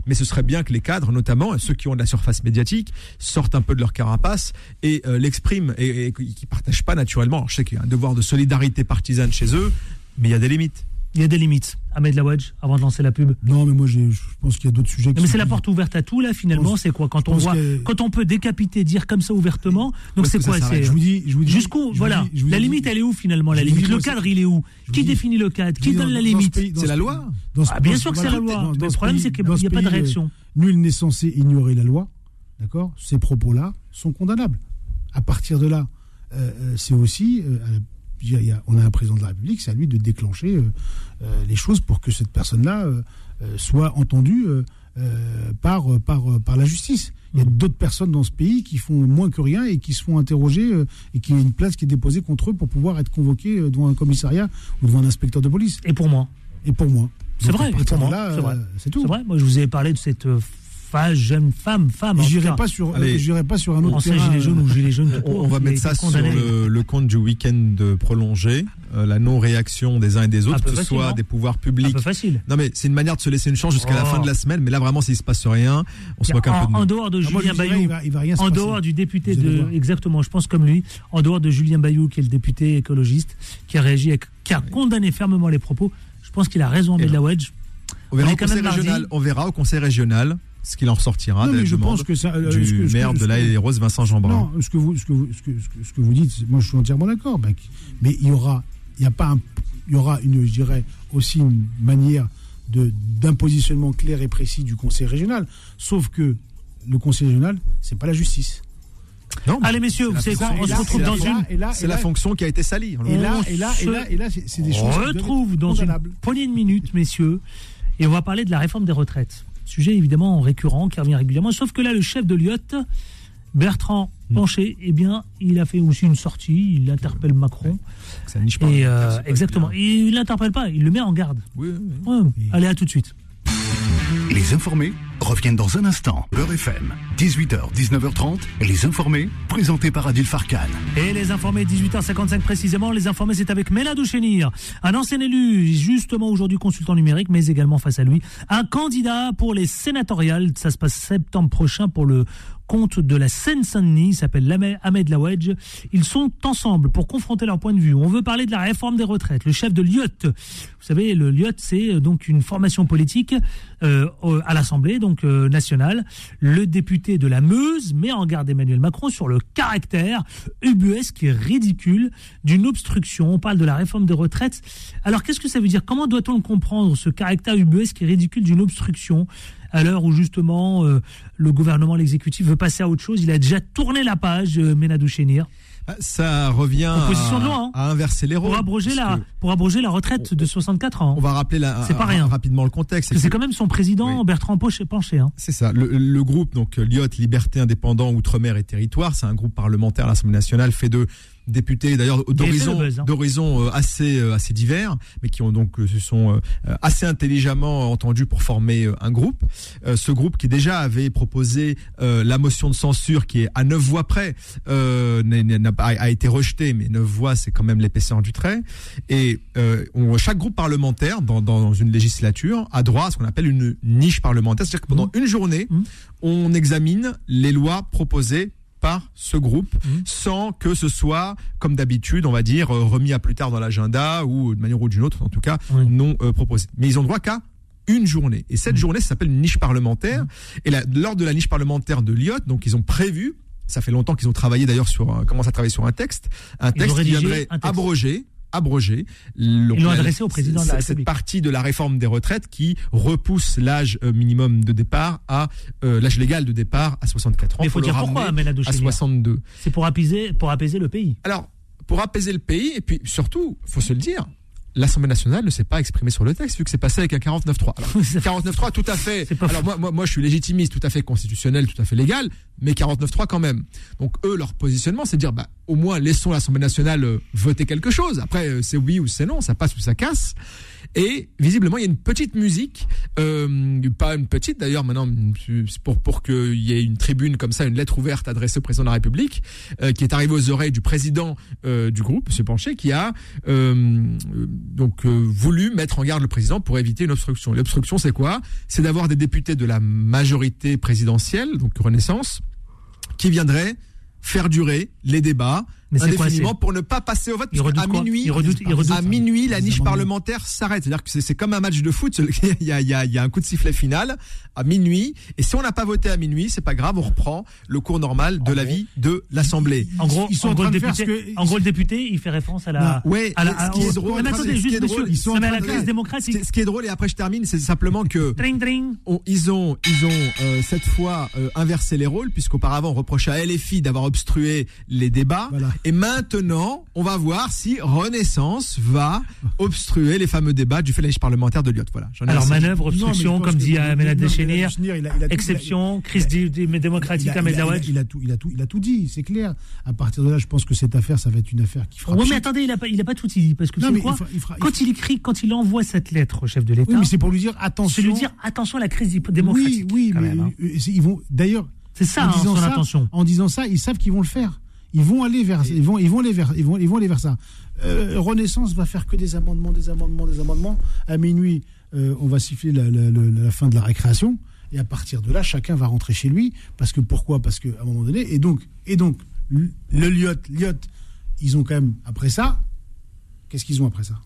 Speaker 5: mais ce serait bien que les cadres, notamment ceux qui ont de la surface médiatique, sortent un peu de leur carapace et euh, l'expriment et, et qui partagent pas naturellement. Je sais qu'il y a un devoir de solidarité partisane chez eux, mais il y a des limites.
Speaker 2: Il y a des limites. Ahmed Lawadj, avant de lancer la pub.
Speaker 6: Non, mais moi, je pense qu'il y a d'autres sujets. qui
Speaker 2: mais c'est la porte ouverte à tout là finalement. C'est quoi? Quand on voit,
Speaker 6: que-
Speaker 2: quand on peut décapiter, dire comme ça ouvertement. Donc c'est quoi? C'est
Speaker 6: Je vous dis, je vous dis.
Speaker 2: jusqu'où? Voilà.
Speaker 6: dis- je vous
Speaker 2: La
Speaker 6: dis-
Speaker 2: limite, elle est où finalement? La limite.
Speaker 6: dis,
Speaker 2: Le cadre, il est où? Qui définit le cadre? Qui donne la limite?
Speaker 5: C'est
Speaker 6: ce
Speaker 5: la loi.
Speaker 6: dans ce-
Speaker 2: Ah, bien
Speaker 6: dans
Speaker 2: sûr
Speaker 6: ce-
Speaker 2: que c'est la loi. le problème, c'est qu'il n'y a pas de
Speaker 6: pays, euh,
Speaker 2: réaction.
Speaker 6: Nul n'est censé ignorer la loi. D'accord? Ces propos-là sont condamnables. À partir de là, euh, euh, c'est aussi. Il y a- on a un président de la République, c'est à lui de déclencher euh, euh, les choses pour que cette personne-là euh, soit entendue par, par, par la justice. Il y a
Speaker 2: Mmh.
Speaker 6: d'autres personnes dans ce pays qui font moins que rien et qui se font interroger euh, et qui a une place qui est déposée contre eux pour pouvoir être convoqués euh, devant un commissariat ou devant un inspecteur de police.
Speaker 2: Et pour moi,
Speaker 6: Et pour moi.
Speaker 2: C'est vrai, pour moi,
Speaker 6: euh, c'est tout.
Speaker 2: c'est vrai. Moi, je vous ai parlé de cette fa- jeune femme, femme.
Speaker 6: J'irai pas sur, euh, j'irai pas sur un autre
Speaker 2: ancien
Speaker 6: terrain.
Speaker 2: gilet jaune
Speaker 6: euh,
Speaker 2: ou gilet jaune. tout
Speaker 5: On, va mettre ça sur le, le compte du week-end prolongé, euh, la non-réaction des uns et des
Speaker 2: Un
Speaker 5: autres, que ce
Speaker 2: facile,
Speaker 5: soit des pouvoirs
Speaker 2: Un
Speaker 5: publics.
Speaker 2: peu facile.
Speaker 5: Non mais c'est une manière de se laisser une chance jusqu'à la
Speaker 2: Oh.
Speaker 5: fin de la semaine, mais là vraiment s'il se passe rien, on se moque un peu de
Speaker 2: En, en
Speaker 5: nous.
Speaker 2: dehors de
Speaker 6: ah,
Speaker 2: Julien Bayou,
Speaker 6: il va, il va rien se
Speaker 2: en
Speaker 6: passer.
Speaker 2: dehors du député
Speaker 6: Vous
Speaker 2: de exactement, je pense comme lui, en dehors de Julien Bayou qui est le député écologiste qui a réagi, avec- qui a condamné fermement les propos, je pense qu'il a raison, Lawadj.
Speaker 5: On verra
Speaker 2: on
Speaker 5: au conseil régional, on verra au conseil régional ce qu'il en ressortira
Speaker 6: Non, mais je pense que ça, euh,
Speaker 5: du
Speaker 6: ce que- ce que-
Speaker 5: maire
Speaker 6: ce
Speaker 5: de la
Speaker 6: que-
Speaker 5: et Rose, Vincent Jeanbrun.
Speaker 6: Non, ce que vous, ce que vous, ce que, ce vous dites, moi je suis entièrement d'accord. ben, mais il y aura, il y a pas, un- il y aura une, je dirais aussi une manière de d'un positionnement clair et précis du Conseil régional. Sauf que le Conseil régional, c'est pas la justice.
Speaker 5: Non,
Speaker 2: Allez, messieurs,
Speaker 5: c'est
Speaker 2: vous
Speaker 5: la
Speaker 2: savez quoi
Speaker 5: fonction-
Speaker 2: On se retrouve dans une.
Speaker 5: C'est la fonction qui a été salie.
Speaker 6: Et là, et là, et là, et là, c'est des choses.
Speaker 2: On retrouve dans une poignée de minutes, messieurs, et on va parler de la réforme des retraites. Sujet évidemment récurrent qui revient régulièrement, sauf que là, le chef de l'IOT, Bertrand
Speaker 5: Hmm.
Speaker 2: Pancher, eh bien, il a fait aussi une sortie, il interpelle Macron.
Speaker 5: Ça niche pas.
Speaker 2: Et euh, exactement,
Speaker 5: bien.
Speaker 2: il l'interpelle pas, il le met en garde.
Speaker 5: Oui, oui, oui.
Speaker 2: Ouais. Allez, à tout de suite.
Speaker 1: Les informés reviennent dans un instant. Beurre FM, 18h, 19h30. Les informés, présentés par Adil Farkan.
Speaker 2: Et les informés, 18h55 précisément, les informés c'est avec Méladou Chénir, un ancien élu, justement aujourd'hui consultant numérique, mais également face à lui, un candidat pour les sénatoriales, ça se passe septembre prochain pour le compte de la Seine-Saint-Denis, s'appelle Ahmed Lawedge. Ils sont ensemble pour confronter leur point de vue. On veut parler de la réforme des retraites. Le chef de l'IOT, vous savez, le l'IOT c'est donc une formation politique euh, à l'Assemblée donc euh. Le député de la Meuse met en garde Emmanuel Macron sur le caractère ubuesque et ridicule d'une obstruction. On parle de la réforme des retraites. Alors qu'est-ce que ça veut dire? Comment doit-on le comprendre ce caractère ubuesque et ridicule d'une obstruction? À l'heure où justement euh, le gouvernement, l'exécutif veut passer à autre chose Il a déjà tourné la page, euh, Ménadou
Speaker 5: Ça revient
Speaker 2: Proposition
Speaker 5: à,
Speaker 2: de loi, hein.
Speaker 5: à inverser les rôles.
Speaker 2: pour abroger la
Speaker 5: que
Speaker 2: pour abroger la retraite de 64 ans.
Speaker 5: On va rappeler la-
Speaker 2: pas rien.
Speaker 5: rapidement le contexte. C'est
Speaker 2: quand même son président
Speaker 5: Oui.
Speaker 2: Bertrand Poche Penché. Hein.
Speaker 5: C'est ça. Le, le groupe, donc Lyot, Liberté, Indépendant, Outre-mer et Territoire, c'est un groupe parlementaire à l'Assemblée nationale fait de députés d'ailleurs d'horizons
Speaker 2: hein.
Speaker 5: d'horizons euh, assez euh, assez divers mais qui ont donc euh, se sont assez intelligemment entendus pour former un groupe ce groupe qui déjà avait proposé la motion de censure qui est à neuf voix près a été rejetée mais neuf voix c'est quand même l'épaisseur du trait et chaque groupe parlementaire dans, dans une législature a droit à ce qu'on appelle une niche parlementaire c'est-à-dire que pendant une journée
Speaker 2: Mmh.
Speaker 5: on examine les lois proposées par ce groupe
Speaker 2: Mmh.
Speaker 5: sans que ce soit, comme d'habitude, on va dire, euh, remis à plus tard dans l'agenda ou de manière ou d'une autre, en tout cas,
Speaker 2: Oui.
Speaker 5: non euh, proposé. Mais ils ont droit qu'à une journée. Et cette journée, ça s'appelle une niche parlementaire. Et la- lors de la niche parlementaire de Lyotte, donc ils ont prévu, ça fait longtemps qu'ils ont travaillé d'ailleurs sur, à travailler sur un texte, un
Speaker 2: Ils
Speaker 5: texte qui viendrait abroger abroger le-
Speaker 2: Ils l'ont adressé au président de la
Speaker 5: cette- partie de la réforme des retraites qui repousse l'âge euh, minimum de départ à euh, l'âge légal de départ à 64 ans.
Speaker 2: Mais il faut
Speaker 5: le
Speaker 2: dire pourquoi
Speaker 5: à
Speaker 2: Chénier.
Speaker 5: 62.
Speaker 2: C'est pour apaiser, pour apaiser le pays.
Speaker 5: Alors, pour apaiser le pays, et puis surtout, faut se le dire, l'Assemblée nationale ne s'est pas exprimée sur le texte, vu que c'est passé avec un 49.3. Alors, 49.3, tout à fait. Alors, moi, moi, moi, je suis légitimiste, tout à fait constitutionnel, tout à fait légal, mais 49.3 quand même. Donc, eux, leur positionnement, c'est de dire, bah, au moins, laissons l'Assemblée nationale euh, voter quelque chose. Après, euh, c'est oui ou c'est non, ça passe ou ça casse. Et visiblement, il y a une petite musique, euh, pas une petite d'ailleurs, maintenant, pour, pour qu'il y ait une tribune comme ça, une lettre ouverte adressée au président de la République, euh, qui est arrivée aux oreilles du président euh, du groupe, M. Pancher, qui a euh, donc euh, voulu mettre en garde le président pour éviter une obstruction. L'obstruction, c'est quoi? C'est d'avoir des députés de la majorité présidentielle, donc Renaissance, qui viendraient faire durer les débats
Speaker 2: Mais quoi,
Speaker 5: indéfiniment pour ne pas passer au vote. Parce
Speaker 2: redoutent quoi
Speaker 5: minuit,
Speaker 2: Ils redoutent- ils redoutent-
Speaker 5: à minuit, la niche parlementaire s'arrête. C'est-à-dire que c'est- comme un match de foot. Il y a, il y a- il y a un coup de sifflet final à minuit. Et si on n'a pas voté à minuit, c'est pas grave, on reprend le cours normal de la vie de l'Assemblée.
Speaker 2: En gros,
Speaker 6: Ils sont
Speaker 2: en
Speaker 6: en
Speaker 2: gros,
Speaker 6: train
Speaker 2: le député,
Speaker 6: que-
Speaker 2: en gros, le député, il fait référence à la,
Speaker 5: Ouais,
Speaker 2: à la,
Speaker 5: ce qui est drôle,
Speaker 2: mais
Speaker 5: attendez,
Speaker 2: juste, monsieur,
Speaker 5: ils sont
Speaker 2: non, à la crise démocratique.
Speaker 5: Ce qui est drôle, et après je termine, c'est simplement que
Speaker 2: Tring, tring.
Speaker 5: on- ils ont, ils ont euh, cette fois euh, inversé les rôles, puisqu'auparavant on reprochait à LFI d'avoir obstrué les débats.
Speaker 6: Voilà.
Speaker 5: Et maintenant, on va voir si Renaissance va obstruer les fameux débats du niche parlementaire de Lyotte. Voilà.
Speaker 2: Alors, manœuvre, obstruction, comme dit Ahmed Deschenir, exception, crise dé- dé- démocratique à
Speaker 6: a- il a- tout, il a tout, il a tout dit, c'est clair. À partir de là, je pense que cette affaire, ça va être une affaire qui fera.
Speaker 2: Ouais, mais attendez, il a pas, il a pas tout dit, parce que
Speaker 6: Non,
Speaker 2: c'est
Speaker 6: mais
Speaker 2: quoi
Speaker 6: il fera- il fera- il
Speaker 2: Quand il écrit, quand il envoie cette lettre au chef de l'État,
Speaker 6: Oui, mais c'est pour lui dire attention.
Speaker 2: c'est lui dire attention à la crise démocratique.
Speaker 6: Oui, oui,
Speaker 2: quand
Speaker 6: mais
Speaker 2: même, hein.
Speaker 6: euh, ils vont. D'ailleurs,
Speaker 2: C'est ça,
Speaker 6: en
Speaker 2: hein,
Speaker 6: disant
Speaker 2: son
Speaker 6: ça,
Speaker 2: intention.
Speaker 6: En disant ça, ils savent qu'ils vont le faire. Ils vont aller vers, ils vont, ils vont aller vers, ils vont, ils vont aller vers ça. Euh, Renaissance va faire que des amendements, des amendements, des amendements. À minuit, euh, on va siffler la, la- la- la fin de la récréation. Et à partir de là, chacun va rentrer chez lui. Parce que pourquoi? Parce qu'à un moment donné, et donc, et donc, le le Lyot, Lyot, ils ont quand même après ça. Qu'est-ce qu'ils ont après ça?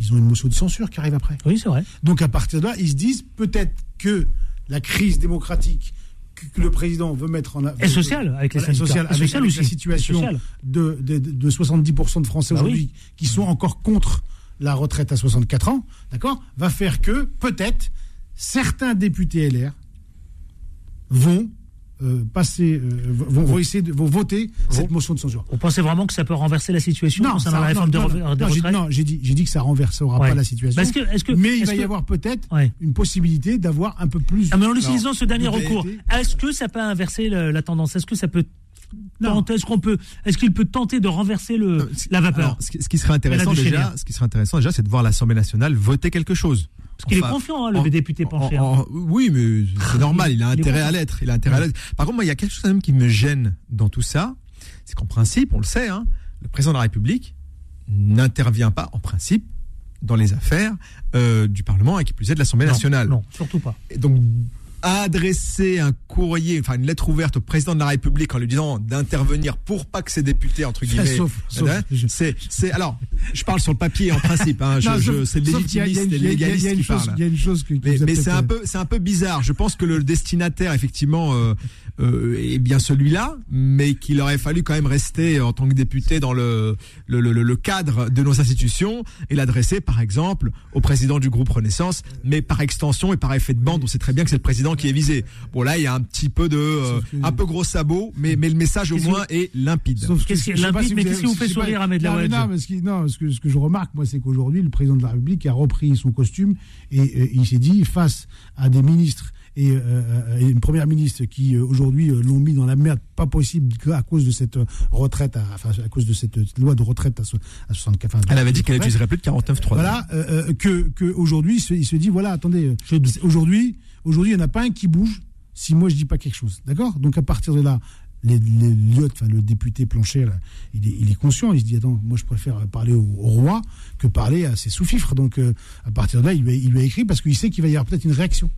Speaker 6: Ils ont une motion de censure qui arrive après.
Speaker 2: Oui, c'est vrai.
Speaker 6: Donc à partir de là, ils se disent peut-être que la crise démocratique que, le président veut mettre en
Speaker 2: Et sociale, avec les syndicats.
Speaker 6: avec,
Speaker 2: sociale
Speaker 6: avec
Speaker 2: aussi.
Speaker 6: la situation de, de, de 70% de Français
Speaker 2: Bah
Speaker 6: aujourd'hui qui sont encore contre la retraite à 64 ans, d'accord, va faire que peut-être certains députés LR vont euh, passer, euh, vont, vont essayer de vont voter cette motion de censure.
Speaker 2: Vous pensez vraiment que ça peut renverser la situation concernant
Speaker 6: ça-
Speaker 2: la réforme
Speaker 6: non,
Speaker 2: des
Speaker 6: non,
Speaker 2: re- des
Speaker 6: non, j'ai- non, dit, dit que ça renversera
Speaker 2: Ouais.
Speaker 6: pas la situation.
Speaker 2: Est-ce que- que-
Speaker 6: mais il va y avoir peut-être
Speaker 2: Ouais.
Speaker 6: une possibilité d'avoir un peu plus.
Speaker 2: Ah, mais en utilisant ce dernier
Speaker 6: de
Speaker 2: recours, est-ce que ça peut inverser la tendance? Est-ce que ça peut
Speaker 6: Non.
Speaker 2: Est-ce qu'on peut Est-ce qu'il peut tenter de renverser le la vapeur?
Speaker 5: alors, ce, qui, ce qui serait intéressant déjà, ce qui serait intéressant déjà, c'est de voir l'Assemblée nationale voter quelque chose.
Speaker 2: Parce qu'il est confiant, hein, le
Speaker 5: en-
Speaker 2: député
Speaker 5: en-
Speaker 2: penché.
Speaker 5: en-
Speaker 2: hein.
Speaker 5: oui, mais c'est normal, il a intérêt à l'être. Il a intérêt à l'être. Par contre, moi, il y a quelque chose quand même qui me gêne dans tout ça, c'est qu'en principe, on le sait, hein, le président de la République n'intervient pas, en principe, dans les affaires euh, du Parlement et qui plus est de l'Assemblée nationale.
Speaker 2: Non, surtout pas.
Speaker 5: Et donc adresser un courrier, enfin une lettre ouverte au président de la République en lui disant d'intervenir pour pas que ses députés entre guillemets. Hein, c'est, c'est, alors, je parle sur le papier en principe. Hein, je, je- c'est légitimiste et légaliste qui
Speaker 6: chose-
Speaker 5: parle.
Speaker 6: Il y a une chose que, que
Speaker 5: Mais, mais c'est un peu, c'est un peu bizarre. Je pense que le destinataire, effectivement, euh, euh, est bien celui-là, mais qu'il aurait fallu quand même rester en tant que député dans le le, le, le cadre de nos institutions et l'adresser, par exemple, au président du groupe Renaissance, mais par extension et par effet de bande, on sait très bien que c'est le président qui est visé. Bon là, il y a un petit peu de, euh,
Speaker 6: que-
Speaker 5: un peu gros sabot, mais mais le message au moins est limpide.
Speaker 6: Sauf
Speaker 2: Qu'est-ce qui est limpide,
Speaker 6: si
Speaker 2: mais qu'est-ce qui vous fait sourire, Ahmed
Speaker 6: Non, mais
Speaker 2: Laouedj
Speaker 6: Non, ce, que, ce que je remarque, moi, c'est qu'aujourd'hui, le président de la République a repris son costume et, euh, il s'est dit, face à des ministres et, euh, euh, et une première ministre qui, aujourd'hui, l'ont mis dans la merde, pas possible, à cause de cette retraite, à, enfin, à cause de cette loi de retraite à, so- à 64 enfin,
Speaker 5: Elle avait dit qu'elle n'utiliserait plus de 49.3.
Speaker 6: Voilà, euh, euh, que, que aujourd'hui, il se, il se dit, voilà, attendez, aujourd'hui, aujourd'hui, il n'y en a pas un qui bouge si moi je dis pas quelque chose. D'accord? Donc à partir de là, les, enfin le député Plancher, il, est, conscient, il se dit, attends, moi je préfère parler au, roi que parler à ses sous-fifres. Donc euh, à partir de là, il lui a, écrit parce qu'il sait qu'il va y avoir peut-être une réaction.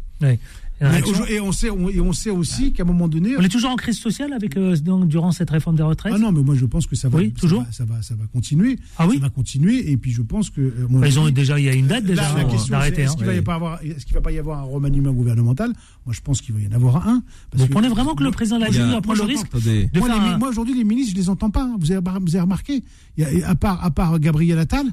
Speaker 2: Et
Speaker 6: on sait, on, et on sait aussi qu'à un moment donné.
Speaker 2: On est toujours en crise sociale avec euh, donc, durant cette réforme des retraites
Speaker 6: Ah non, mais moi je pense que ça va,
Speaker 2: Oui,
Speaker 6: ça
Speaker 2: toujours
Speaker 6: va, ça va, ça va continuer.
Speaker 2: Ah oui
Speaker 6: Ça va continuer. Et puis je pense que. euh,
Speaker 2: Bah, Ils ont déjà, il y a une date déjà
Speaker 6: Là, la
Speaker 2: hein,
Speaker 6: question,
Speaker 2: d'arrêter.
Speaker 6: est-ce
Speaker 2: hein.
Speaker 6: qu'il va y pas avoir, est-ce qu'il va pas y avoir un remaniement gouvernemental? Moi, je pense qu'il va y en avoir un. parce
Speaker 2: Vous
Speaker 6: que-
Speaker 2: prenez vraiment que le président de la République va prendre le
Speaker 6: moi,
Speaker 2: risque de
Speaker 6: moi,
Speaker 2: faire
Speaker 6: les-
Speaker 2: un-
Speaker 6: moi, aujourd'hui, les ministres, je les entends pas. hein. Vous avez, vous avez remarqué? Il y a- à, part, à part Gabriel Attal,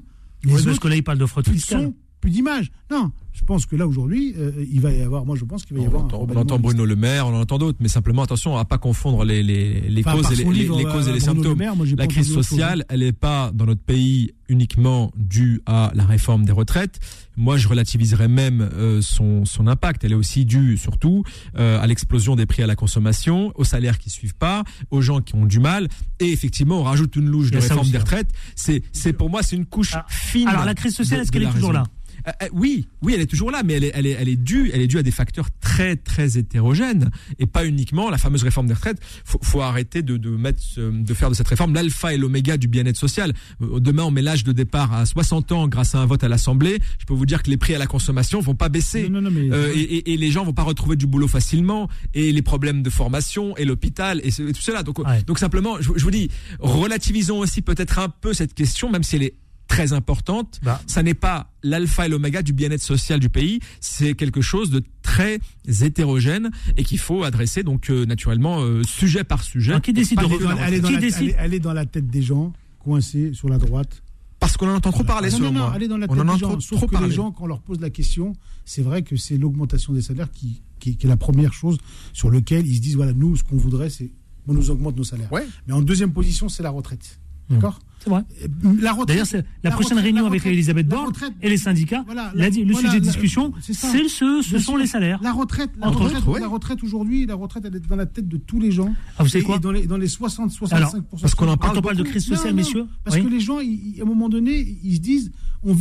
Speaker 6: les
Speaker 2: Ouais, parce que là, il parle de fraude
Speaker 6: plus de
Speaker 2: fiscale.
Speaker 6: son, plus d'image. Non, je pense que là, aujourd'hui, euh, il va y avoir. Moi, je pense qu'il va y
Speaker 5: On
Speaker 6: avoir.
Speaker 5: entend, on entend Bruno Le Maire, on en entend d'autres, mais simplement attention à pas confondre les, les, les
Speaker 6: Enfin,
Speaker 5: causes et les, les-
Speaker 6: livre,
Speaker 5: les
Speaker 6: euh,
Speaker 5: causes et les
Speaker 6: Bruno Le
Speaker 5: symptômes.
Speaker 6: Maire, moi, j'ai
Speaker 5: La crise sociale, elle n'est pas dans notre pays uniquement due à la réforme des retraites. Moi, je relativiserais même euh, son, son impact. Elle est aussi due surtout euh, à l'explosion des prix à la consommation, aux salaires qui suivent pas, aux gens qui ont du mal. Et effectivement, on rajoute une louche de réforme
Speaker 2: aussi,
Speaker 5: des
Speaker 2: hein.
Speaker 5: retraites. C'est, c'est pour moi, c'est une couche fine.
Speaker 2: Alors, la crise sociale,
Speaker 5: de-
Speaker 2: est-ce qu'elle est toujours
Speaker 5: raison.
Speaker 2: là?
Speaker 5: Euh, euh, oui, oui, elle est toujours là, mais elle est, elle est, elle est due, elle est due à des facteurs très, très hétérogènes et pas uniquement la fameuse réforme des retraites. Faut, faut arrêter de, de mettre, ce- de faire de cette réforme l'alpha et l'oméga du bien-être social. Euh, Demain, on met l'âge de départ à 60 ans grâce à un vote à l'Assemblée. Je peux vous dire que les prix à la consommation vont pas baisser.
Speaker 6: Non, non, non, mais-
Speaker 5: Euh, et, et- et les gens vont pas retrouver du boulot facilement et les problèmes de formation et l'hôpital et, tout cela. Donc,
Speaker 2: Ouais.
Speaker 5: donc simplement, je, je vous dis, relativisons aussi peut-être un peu cette question, même si elle est très importante.
Speaker 2: Bah.
Speaker 5: Ça n'est pas l'alpha et l'oméga du bien-être social du pays. C'est quelque chose de très hétérogène et qu'il faut adresser donc euh, naturellement euh, sujet par sujet.
Speaker 2: Alors, qui décide de
Speaker 6: est dans- la-
Speaker 2: décide
Speaker 6: elle est- elle est dans la tête des gens, coincés sur la droite.
Speaker 5: Parce qu'on en entend trop parler,
Speaker 6: Ah non,
Speaker 5: selon
Speaker 6: non, non,
Speaker 5: moi.
Speaker 6: elle est dans la
Speaker 5: On
Speaker 6: tête
Speaker 5: en
Speaker 6: des
Speaker 5: entend
Speaker 6: gens.
Speaker 5: trop,
Speaker 6: Sauf que
Speaker 5: parler.
Speaker 6: les gens, quand on leur pose la question, c'est vrai que c'est l'augmentation des salaires qui, qui, qui est la première chose sur laquelle ils se disent voilà, nous, ce qu'on voudrait, c'est on nous augmente nos salaires.
Speaker 5: Ouais.
Speaker 6: Mais en deuxième position, c'est la retraite. D'accord
Speaker 2: C'est vrai.
Speaker 6: La retraite.
Speaker 2: D'ailleurs, la, prochaine
Speaker 6: retraite-
Speaker 2: réunion
Speaker 6: la
Speaker 2: avec Elisabeth
Speaker 6: la
Speaker 2: Borne et les syndicats,
Speaker 6: Voilà,
Speaker 2: l'a le
Speaker 6: voilà,
Speaker 2: sujet de
Speaker 6: la-
Speaker 2: discussion,
Speaker 6: c'est
Speaker 2: ce, ce sont
Speaker 6: sûr.
Speaker 2: les salaires.
Speaker 6: La retraite, la
Speaker 2: Entre
Speaker 6: retraite,
Speaker 5: ouais.
Speaker 6: la retraite aujourd'hui, la retraite, elle est dans la tête de tous les gens.
Speaker 2: Ah, vous savez quoi
Speaker 6: et dans les, dans les 60, 65%.
Speaker 2: Alors,
Speaker 5: parce qu'on en parle
Speaker 2: Quand on parle de crise sociale,
Speaker 6: non,
Speaker 2: messieurs,
Speaker 6: Parce
Speaker 2: oui.
Speaker 6: que les gens, ils- à un moment donné, ils se disent, on,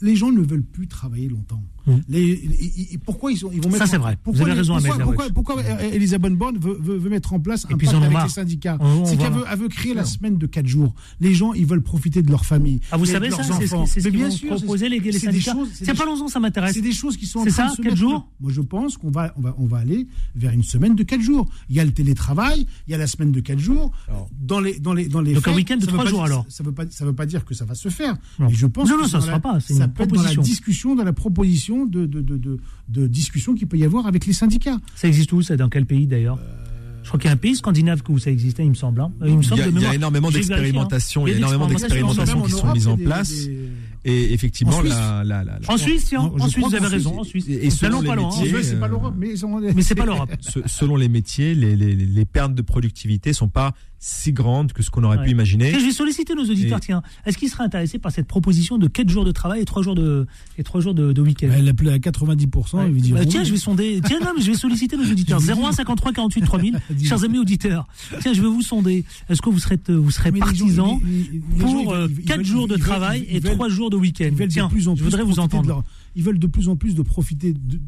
Speaker 6: les gens ne veulent plus travailler longtemps.
Speaker 2: Mm.
Speaker 6: Les, pourquoi ils, sont, ils vont
Speaker 2: Ça,
Speaker 6: mettre
Speaker 2: c'est
Speaker 6: en-
Speaker 2: vrai.
Speaker 6: Pourquoi
Speaker 2: Vous avez raison,
Speaker 6: pourquoi, pourquoi,
Speaker 2: Laouedj.
Speaker 6: pourquoi, euh, Elisabeth Borne veut, veut, veut mettre en place un pacte avec les syndicats C'est qu'elle veut, créer la semaine de 4 jours. Les gens, ils veulent profiter de leur famille.
Speaker 2: Ah, vous savez ça C'est ce c'est
Speaker 6: bien sûr, c'est-
Speaker 2: proposer les, les
Speaker 6: c'est
Speaker 2: syndicats.
Speaker 6: c'est des
Speaker 2: parlons-en, ça m'intéresse.
Speaker 6: c'est des choses qui sont en
Speaker 2: C'est
Speaker 6: train
Speaker 2: ça,
Speaker 6: de se
Speaker 2: quatre
Speaker 6: mettre.
Speaker 2: jours
Speaker 6: Moi, je pense qu'on va, on va, on va aller vers une semaine de 4 jours. Il y a le télétravail, il y a la semaine de 4 jours. Dans les, dans les, dans les
Speaker 2: Donc un week-end de
Speaker 6: ça veut
Speaker 2: trois
Speaker 6: pas
Speaker 2: jours,
Speaker 6: dire-
Speaker 2: alors.
Speaker 6: Ça pas, ça veut pas dire que ça va se faire. Je pense
Speaker 2: Non, non,
Speaker 6: c'est
Speaker 2: ça
Speaker 6: dans
Speaker 2: se
Speaker 6: la-
Speaker 2: fera pas, c'est
Speaker 6: Ça
Speaker 2: une
Speaker 6: peut être dans la discussion, dans la proposition de, de, de, de, de discussion qu'il peut y avoir avec les syndicats.
Speaker 2: Ça existe où Ça dans quel pays d'ailleurs? Je crois qu'il y a un pays scandinave où ça existait, il me semble. hein. Il me
Speaker 5: Il
Speaker 2: semble
Speaker 5: y a,
Speaker 2: de
Speaker 5: il y a
Speaker 2: mémoire.
Speaker 5: énormément
Speaker 2: hein.
Speaker 5: d'expérimentations, il y a énormément
Speaker 2: d'expérimentations
Speaker 5: qui sont mises en place.
Speaker 6: des-
Speaker 5: Et effectivement,
Speaker 6: En Suisse.
Speaker 5: la, la, la- la-
Speaker 2: En Suisse, tiens, en Suisse,
Speaker 6: crois
Speaker 2: vous avez raison,
Speaker 6: Suisse,
Speaker 2: en Suisse.
Speaker 5: et- et selon
Speaker 2: N'allons
Speaker 5: les
Speaker 2: pas loin, hein.
Speaker 5: métiers,
Speaker 6: Ouais, c'est pas l'Europe, mais
Speaker 2: Mais c'est pas l'Europe.
Speaker 5: se- selon les métiers, les, les, les pertes de productivité sont pas si grandes que ce qu'on aurait
Speaker 2: Ouais.
Speaker 5: pu imaginer.
Speaker 2: Je vais solliciter nos auditeurs,
Speaker 5: Et-
Speaker 2: tiens. Est-ce qu'ils seraient intéressés par cette proposition de 4 jours de travail et 3 jours de, et 3 jours de, de week-end
Speaker 6: Elle appelait à 90%,
Speaker 2: Ouais.
Speaker 6: il veut dire.
Speaker 2: Bah, tiens, je vais sonder. Tiens, non, mais je vais solliciter nos auditeurs. 01 53 48 3000.
Speaker 6: Dis-le.
Speaker 2: Chers amis auditeurs, tiens, je vais vous sonder. Est-ce que vous serez, vous serez partisans
Speaker 6: ils
Speaker 2: pour
Speaker 6: veulent- ils
Speaker 2: 4
Speaker 6: veulent-
Speaker 2: jours de
Speaker 6: ils
Speaker 2: travail
Speaker 6: ils
Speaker 2: et
Speaker 6: veulent-
Speaker 2: 3 jours de week-end
Speaker 6: Ils
Speaker 2: Tiens,
Speaker 6: de plus en
Speaker 2: je voudrais vous entendre.
Speaker 6: leur- ils veulent de plus en plus de profiter de,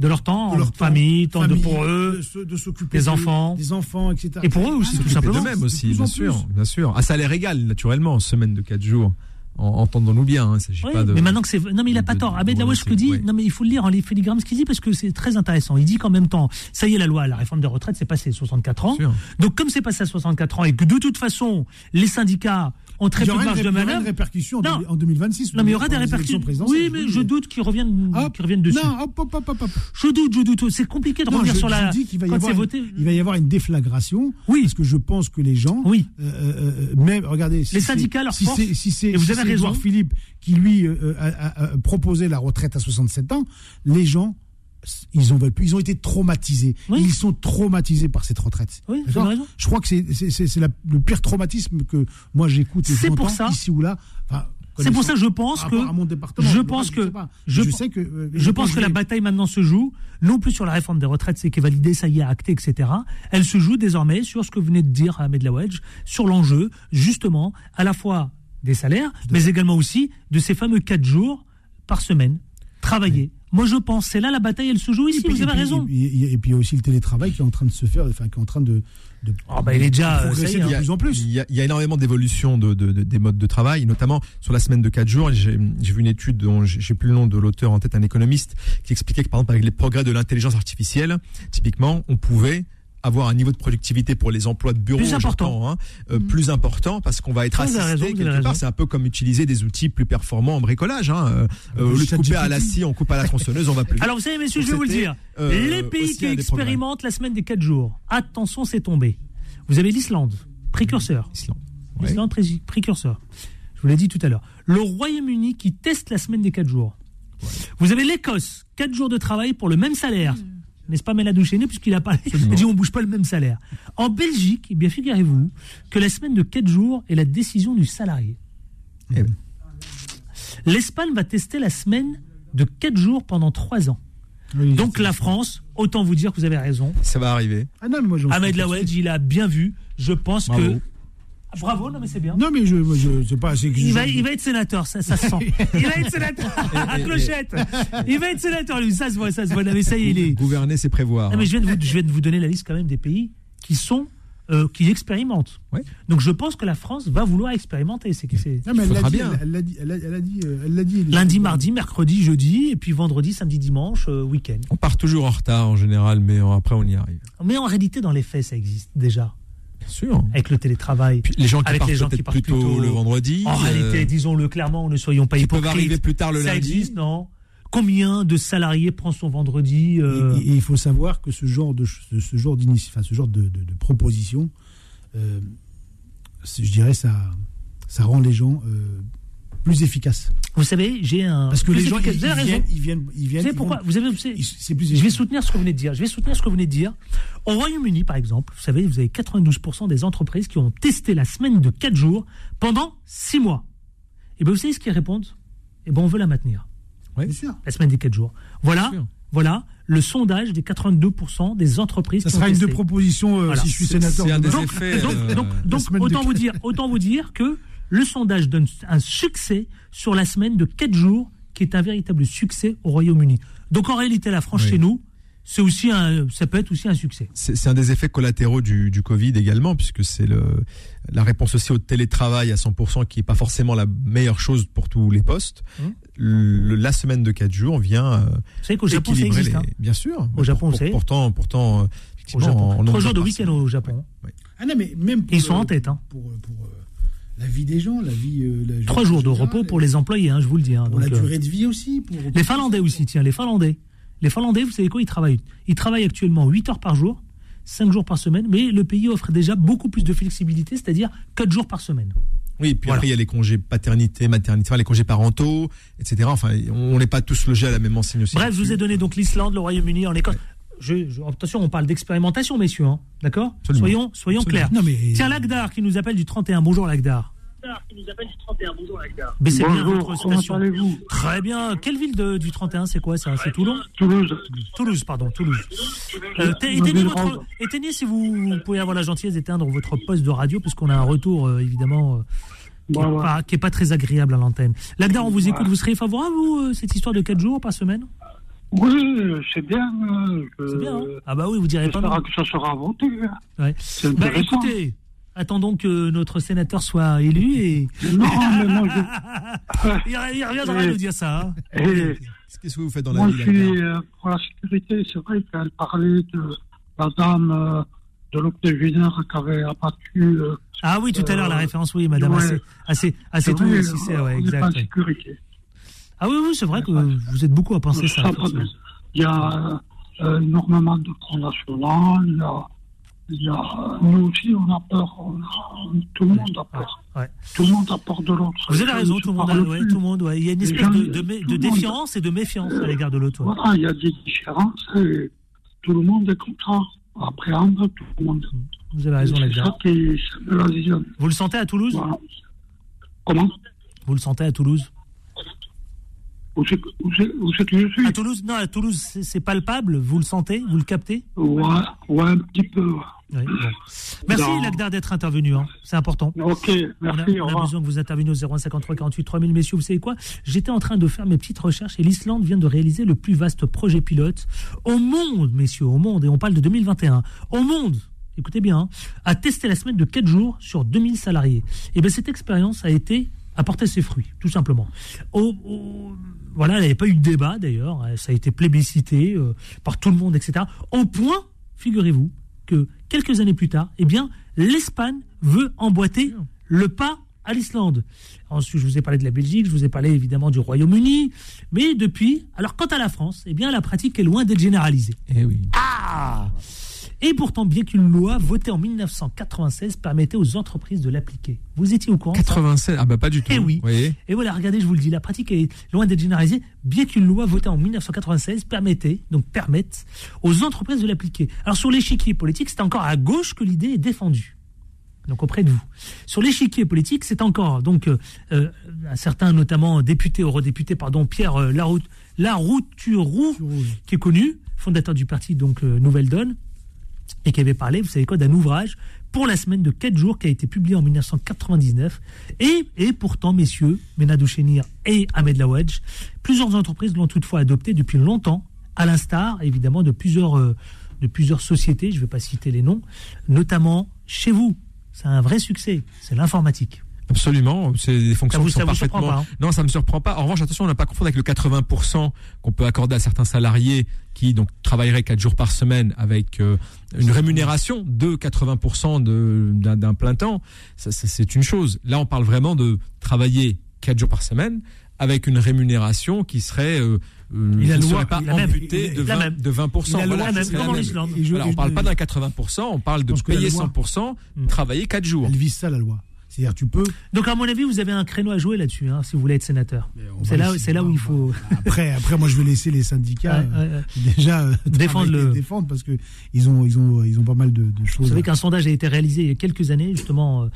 Speaker 2: De leur temps,
Speaker 6: de leur temps,
Speaker 2: famille, temps de pour eux.
Speaker 6: de se- de s'occuper
Speaker 2: des
Speaker 6: de-
Speaker 2: enfants.
Speaker 6: des enfants, etc.
Speaker 2: Et pour eux aussi, tout
Speaker 6: Ah,
Speaker 2: simplement.
Speaker 5: de même aussi, bien
Speaker 6: en
Speaker 5: sûr, bien sûr. À salaire égal, naturellement, semaine de 4 jours. En- Entendons-nous bien, hein, il ne s'agit
Speaker 2: Oui,
Speaker 5: pas de.
Speaker 2: mais maintenant que c'est. Non, mais il a pas
Speaker 5: de-
Speaker 2: tort. ce que dit,
Speaker 5: ouais.
Speaker 2: non, mais il faut le lire en filigrane ce qu'il dit parce que c'est très intéressant. Il dit qu'en même temps, ça y est, la loi, la réforme des retraites, c'est passé 64 ans.
Speaker 5: Sûr.
Speaker 2: Donc, comme c'est passé à 64 ans et que de toute façon, les syndicats ont très
Speaker 6: Il y
Speaker 2: peu de marge de
Speaker 6: il y aura
Speaker 2: manœuvre.
Speaker 6: une répercussion en
Speaker 2: Non.
Speaker 6: en 2026.
Speaker 2: Non, mais il y aura des répercussions. Oui, mais je doute qu'ils reviennent, qu'ils reviennent dessus.
Speaker 6: Non, hop, hop, hop, hop.
Speaker 2: Je doute, je doute. C'est compliqué de
Speaker 6: Non,
Speaker 2: revenir
Speaker 6: je,
Speaker 2: sur la.
Speaker 6: dis qu'il va
Speaker 2: quand c'est voté.
Speaker 6: il va y avoir une déflagration.
Speaker 2: Oui.
Speaker 6: Parce que je pense que les gens,
Speaker 2: Oui.
Speaker 6: euh, euh, euh, même regardez, si
Speaker 2: Les syndicats, leur
Speaker 6: si
Speaker 2: force,
Speaker 6: c'est si c'est
Speaker 2: et vous avez raison.
Speaker 6: Philippe qui lui euh, euh, a, a- a proposé la retraite à 67 ans, les gens ils ont veulent plus, ils ont été traumatisés.
Speaker 2: Oui.
Speaker 6: Ils sont traumatisés par cette retraite.
Speaker 2: Oui, vous.
Speaker 6: Je crois que c'est le pire traumatisme que moi j'écoute et
Speaker 2: C'est pour
Speaker 6: j'entends
Speaker 2: ça.
Speaker 6: ici ou là. Enfin,
Speaker 2: C'est pour ça que je pense que.
Speaker 6: à mon département,
Speaker 2: je pense que-
Speaker 6: sais pas.
Speaker 2: je
Speaker 6: je,
Speaker 2: pen-
Speaker 6: sais que euh,
Speaker 2: Je pense
Speaker 6: quand
Speaker 2: que la bataille maintenant se joue, non plus sur la réforme des retraites, c'est qui est validée, ça y est, acté, etc. Elle se joue désormais sur ce que venait de dire Ahmed Laouedj, sur l'enjeu, justement, à la fois des salaires, mais également aussi de ces fameux 4 jours par semaine, travailler. Moi, je pense, c'est là la bataille, elle se joue ici,
Speaker 6: puis-
Speaker 2: vous avez
Speaker 6: puis-
Speaker 2: raison.
Speaker 6: Et, puis- et puis il y a aussi le télétravail qui est en train de se faire, enfin qui est en train de, de,
Speaker 2: Ah, bah, il est déjà,
Speaker 6: de
Speaker 2: euh, ça
Speaker 6: progresser
Speaker 2: y est,
Speaker 6: de
Speaker 2: hein.
Speaker 6: plus en plus.
Speaker 5: Il y a, il y a énormément d'évolutions de, de- de- des modes de travail, notamment sur la semaine de 4 jours. J'ai vu une étude dont j'ai j'ai plus le nom de l'auteur en tête, un économiste, qui expliquait que par exemple avec les progrès de l'intelligence artificielle, typiquement, on pouvait avoir un niveau de productivité pour les emplois de bureau
Speaker 2: Plus important.
Speaker 5: hein, euh, plus important parce qu'on va être assisté
Speaker 2: raison,
Speaker 5: quelque part. C'est un peu comme utiliser des outils plus performants en bricolage. Hein. Euh, au lieu de
Speaker 6: Chat
Speaker 5: couper à la scie, on coupe à la tronçonneuse, on va plus vite.
Speaker 2: Alors, vous savez, messieurs,
Speaker 5: Donc,
Speaker 2: je vais vous le dire.
Speaker 5: euh,
Speaker 2: les pays qui expérimentent la semaine des 4 jours, attention, c'est tombé. Vous avez l'Islande, précurseur.
Speaker 5: Islande. Ouais.
Speaker 2: L'Islande, pré- précurseur. Je vous l'ai dit tout à l'heure. Le Royaume-Uni qui teste la semaine des 4 jours. Vous avez l'Écosse, 4 jours de travail pour le même salaire. N'est-ce pas Méladou Chéné, puisqu'il a parlé Il dit on bouge pas le même salaire. En Belgique, eh bien figurez-vous que la semaine de 4 jours est la décision du salarié.
Speaker 5: Eh ben.
Speaker 2: L'Espagne va tester la semaine de 4 jours pendant 3 ans.
Speaker 6: Oui,
Speaker 2: Donc la France, autant vous dire que vous avez raison.
Speaker 5: Ça va arriver.
Speaker 6: Ah non, mais moi,
Speaker 2: Ahmed. Laouedj, il a bien vu. Je pense
Speaker 5: Bravo.
Speaker 2: que. Bravo, non mais c'est bien.
Speaker 6: Non, mais je, je sais pas. c'est que
Speaker 2: Il
Speaker 6: je-
Speaker 2: va, il va être sénateur, ça, ça se sent. Il va être sénateur à clochette. Il va être sénateur, lui. Ça se voit, ça se voit. Non, mais ça y est, il est.
Speaker 5: Gouverner, c'est prévoir.
Speaker 2: Non, mais je viens, de vous, je viens de vous donner la liste quand même des pays qui sont. euh, qui expérimentent.
Speaker 5: Ouais.
Speaker 2: Donc je pense que la France va vouloir expérimenter. C'est, c'est
Speaker 6: Non, mais elle l'a dit,
Speaker 5: bien.
Speaker 6: elle- l'a dit, elle elle dit, euh, elle dit. elle-
Speaker 2: lundi, mardi, mercredi, jeudi, et puis vendredi, samedi, dimanche, euh, week-end.
Speaker 5: On part toujours en retard en général, mais euh, après on y arrive.
Speaker 2: Mais en réalité, dans les faits, ça existe déjà.
Speaker 5: Sûr.
Speaker 2: Avec le télétravail.
Speaker 5: Puis les gens qui
Speaker 2: Avec
Speaker 5: partent
Speaker 2: les gens qui partent
Speaker 5: plus tôt
Speaker 2: plus tôt.
Speaker 5: le vendredi.
Speaker 2: En
Speaker 5: euh,
Speaker 2: réalité, disons-le clairement, ne soyons pas
Speaker 5: qui peuvent
Speaker 2: hypocrites.
Speaker 5: arriver plus tard le
Speaker 2: ça
Speaker 5: lundi.
Speaker 2: existe, non? Combien de salariés prend son vendredi
Speaker 6: Et,
Speaker 2: euh,
Speaker 6: et- et il faut savoir que ce genre de, ce genre enfin, ce genre de, de, de proposition, euh, je dirais ça, ça rend les gens plus efficaces.
Speaker 2: Vous savez, j'ai un.
Speaker 6: Parce que
Speaker 2: plus
Speaker 6: les gens,
Speaker 2: efficace.
Speaker 6: ils,
Speaker 2: vous avez
Speaker 6: ils
Speaker 2: raison.
Speaker 6: viennent, ils viennent, ils
Speaker 2: Vous
Speaker 6: viennent.
Speaker 2: savez
Speaker 6: ils
Speaker 2: pourquoi
Speaker 6: vont-
Speaker 2: vous avez, vous savez-
Speaker 6: C'est plus
Speaker 2: Je vais
Speaker 6: efficace.
Speaker 2: soutenir ce que vous venez de dire. Je vais soutenir ce que vous venez de dire. Au Royaume-Uni, par exemple, vous savez, vous avez 92% des entreprises qui ont testé la semaine de 4 jours pendant 6 mois. Et bien, vous savez ce qu'ils répondent? Eh bien, on veut la maintenir,
Speaker 6: Bien sûr.
Speaker 2: la semaine des 4 jours. Voilà, voilà le sondage des 82% des entreprises
Speaker 6: Ça
Speaker 2: qui
Speaker 6: sera
Speaker 2: ont
Speaker 6: une
Speaker 2: testé.
Speaker 6: de propositions euh,
Speaker 2: Voilà.
Speaker 6: si je suis sénateur.
Speaker 5: c'est un
Speaker 6: demain.
Speaker 5: des
Speaker 2: donc,
Speaker 5: effets,
Speaker 2: donc,
Speaker 5: euh,
Speaker 2: donc, donc,
Speaker 6: semaine de
Speaker 2: autant, vous dire, autant vous dire que le sondage donne un succès sur la semaine de 4 jours, qui est un véritable succès au Royaume-Uni. Donc en réalité, la France
Speaker 5: Oui.
Speaker 2: chez nous, c'est aussi un, ça peut être aussi un succès.
Speaker 5: C'est un des effets collatéraux du, du Covid également, puisque c'est la réponse aussi au télétravail à 100% qui est pas forcément la meilleure chose pour tous les postes. Le- la semaine de 4 jours vient euh,
Speaker 2: Vous savez qu'au Japon, ça
Speaker 5: équilibrer
Speaker 2: existe.
Speaker 5: les-
Speaker 2: hein.
Speaker 5: Bien sûr.
Speaker 2: Au Japon,
Speaker 5: Pour-
Speaker 2: c'est-
Speaker 5: Pourtant, pourtant, euh,
Speaker 2: Au Japon.
Speaker 5: en
Speaker 2: Trois jours de week-end au Japon.
Speaker 6: Ah non, mais même pour
Speaker 2: Et ils sont en tête. Hein.
Speaker 6: pour, pour, euh, la vie des gens, la vie. euh, la-
Speaker 2: Trois jours de repos pour les employés, hein, je vous le dis. hein.
Speaker 6: pour la
Speaker 2: Donc, euh,
Speaker 6: durée de vie aussi. Pour,
Speaker 2: Les Finlandais aussi, tiens, les Finlandais. Les Finlandais, vous savez quoi, ils travaillent. Ils travaillent actuellement 8 heures par jour, 5 jours par semaine, mais le pays offre déjà beaucoup plus de flexibilité, c'est-à-dire 4 jours par semaine.
Speaker 5: Oui, puis
Speaker 2: Voilà.
Speaker 5: après, il y a les congés paternité, maternité, enfin, les congés parentaux, etc. Enfin, on n'est pas tous logés à la même enseigne aussi.
Speaker 2: Bref, je vous ai donné donc l'Islande, le Royaume-Uni, en Écosse. Je, je- attention, on parle d'expérimentation, messieurs, hein, d'accord? Soyons, soyons
Speaker 5: Absolument.
Speaker 2: clairs.
Speaker 6: Non, mais-
Speaker 2: Tiens, Lagdar qui nous appelle du 31. Bonjour, Lagdar. Baissez bien
Speaker 7: Bonjour,
Speaker 2: votre
Speaker 7: comment
Speaker 2: station.
Speaker 7: allez-vous?
Speaker 2: Très bien. Quelle ville de- du 31, c'est quoi ça? C'est Toulon?
Speaker 7: Toulouse.
Speaker 2: Toulouse, pardon, Toulouse. Euh, t- éteignez, votre- éteignez si vous, vous pouvez avoir la gentillesse d'éteindre votre poste de radio, parce qu'on a un retour, euh, évidemment, euh, qui n'est
Speaker 7: ouais.
Speaker 2: pas, qui très agréable à l'antenne. Lagdar, on vous écoute. Vous seriez favorable, vous, euh, cette histoire de 4 jours par semaine?
Speaker 7: Oui, c'est bien. euh,
Speaker 2: C'est bien, hein Ah bah oui, vous direz pas non.
Speaker 7: Que ça sera voté. hein.
Speaker 2: Ouais.
Speaker 7: C'est
Speaker 2: Bah écoutez, attendons que notre sénateur soit élu et
Speaker 7: Non, mais moi, je,
Speaker 2: il, il reviendra
Speaker 7: Et-
Speaker 2: nous dire ça. hein.
Speaker 7: et,
Speaker 5: Qu'est-ce que vous faites dans la
Speaker 7: moi,
Speaker 5: vie
Speaker 7: je
Speaker 5: là,
Speaker 7: suis euh, pour la sécurité. C'est vrai qu'elle parlait de la dame euh, de l'octogénaire qui avait abattu. euh,
Speaker 2: Ah oui, tout à l'heure, la
Speaker 7: Euh,
Speaker 2: référence, oui, madame,
Speaker 7: ouais.
Speaker 2: assez, assez, assez
Speaker 7: c'est
Speaker 2: tout,
Speaker 7: vrai,
Speaker 2: si c'est, ouais,
Speaker 7: pas
Speaker 2: exact.
Speaker 7: sécurité.
Speaker 2: Ah oui, oui, c'est vrai que vous êtes beaucoup à penser ça.
Speaker 7: Ça,
Speaker 2: effectivement.
Speaker 7: Il y a euh, énormément de Front National. Il y a, il y a, nous aussi, on a peur. on a- tout le monde a peur.
Speaker 2: Ouais.
Speaker 7: Tout le monde a peur de l'autre.
Speaker 2: Vous avez
Speaker 7: Les
Speaker 2: raison, tout le monde, a, ouais, tout le monde, ouais. Il y a une
Speaker 7: Les
Speaker 2: espèce
Speaker 7: gens,
Speaker 2: de, défiance et de méfiance à l'égard de l'autre.
Speaker 7: Voilà, il y a des différences et tout le monde est comme ça. Appréhender tout le monde.
Speaker 2: Vous avez raison, Lagdar.
Speaker 7: ça qui vision.
Speaker 2: Vous le sentez à Toulouse?
Speaker 7: Voilà. Comment?
Speaker 2: Vous le sentez à Toulouse?
Speaker 7: Où c'est que je suis
Speaker 2: À Toulouse Non, à Toulouse, c'est palpable. Vous le sentez Vous le captez
Speaker 7: Ouais, ouais, un petit peu.
Speaker 2: Oui. Merci,
Speaker 7: Non.
Speaker 2: Lagdar, d'être intervenu. hein. C'est important.
Speaker 7: Ok,
Speaker 2: On a,
Speaker 7: merci,
Speaker 2: on a besoin que vous interveniez au 0153 48 3000. Messieurs, vous savez quoi? J'étais en train de faire mes petites recherches et l'Islande vient de réaliser le plus vaste projet pilote au monde, messieurs, au monde. Et on parle de 2021. Au monde Écoutez bien, hein, a testé la semaine de 4 jours sur 2000 salariés. Et bien cette expérience a été a porté ses fruits, tout simplement. Au- au- voilà, il n'y avait pas eu de débat d'ailleurs, hein, ça a été plébiscité euh, par tout le monde, etc. Au point, figurez-vous, que quelques années plus tard, eh bien, l'Espagne veut emboîter le pas à l'Islande. Ensuite, je vous ai parlé de la Belgique, je vous ai parlé évidemment du Royaume-Uni, mais depuis, alors quant à la France, eh bien, la pratique est loin d'être généralisée.
Speaker 5: Eh oui.
Speaker 2: Ah Et pourtant, bien qu'une loi votée en 1996 permettait aux entreprises de l'appliquer. Vous étiez au courant ça
Speaker 5: 96, ah bah pas du tout.
Speaker 2: Eh oui.
Speaker 5: Voyez
Speaker 2: et voilà, regardez, je vous le dis, la pratique est loin d'être généralisée, bien qu'une loi votée en 1996 permettait, donc permette aux entreprises de l'appliquer. Alors sur l'échiquier politique, c'est encore à gauche que l'idée est défendue. Donc auprès de vous. Sur l'échiquier politique, c'est encore donc euh, euh, un certain notamment député, eurodéputé, pardon, Pierre euh, Larout- Larouturou, qui est connu, fondateur du parti donc euh, Nouvelle Donne, et qui avait parlé, vous savez quoi, d'un ouvrage pour la semaine de 4 jours qui a été publié en 1999. Et, et pourtant, messieurs, Menadou Chenir et Ahmed Laouedj, plusieurs entreprises l'ont toutefois adopté depuis longtemps, à l'instar, évidemment, euh, de plusieurs sociétés, je ne vais pas citer les noms, notamment chez vous. C'est un vrai succès, c'est l'informatique.
Speaker 5: Absolument, c'est des fonctions
Speaker 2: vous-
Speaker 5: qui sont
Speaker 2: ça vous
Speaker 5: parfaitement.
Speaker 2: pas, hein
Speaker 5: Non, ça me surprend pas. En revanche, attention, on n'a pas confondre avec le 80% qu'on peut accorder à certains salariés qui donc travailleraient 4 jours par semaine avec euh, une rémunération de 80% de- d'un plein temps. Ça, ça, c'est une chose. Là, on parle vraiment de travailler 4 jours par semaine avec une rémunération qui serait euh, euh, qui ne
Speaker 6: loi-
Speaker 5: serait pas amputée de
Speaker 2: la
Speaker 5: 20%.
Speaker 2: même.
Speaker 5: de 20%.
Speaker 6: La loi
Speaker 5: Voilà,
Speaker 2: même, en. Islande.
Speaker 5: Voilà, on
Speaker 6: je-
Speaker 5: parle pas d'un 80%, on parle de payer
Speaker 6: loi-
Speaker 5: 100%,
Speaker 2: Mm.
Speaker 5: travailler 4 jours.
Speaker 6: Elle vise ça, la loi. C'est-à-dire, tu peux.
Speaker 2: Donc, à mon avis, vous avez un créneau à jouer là-dessus, hein, si vous voulez être sénateur. C'est là, c'est là où il faut.
Speaker 6: Après, après, moi, je vais laisser les syndicats
Speaker 2: Ouais,
Speaker 6: euh,
Speaker 2: ouais, ouais.
Speaker 6: déjà euh,
Speaker 2: Défendre le-
Speaker 6: défendre parce que ils ont, ils ont, ils ont pas mal de, de
Speaker 2: Vous
Speaker 6: choses.
Speaker 2: savez qu'un sondage a été réalisé il y a quelques années, justement,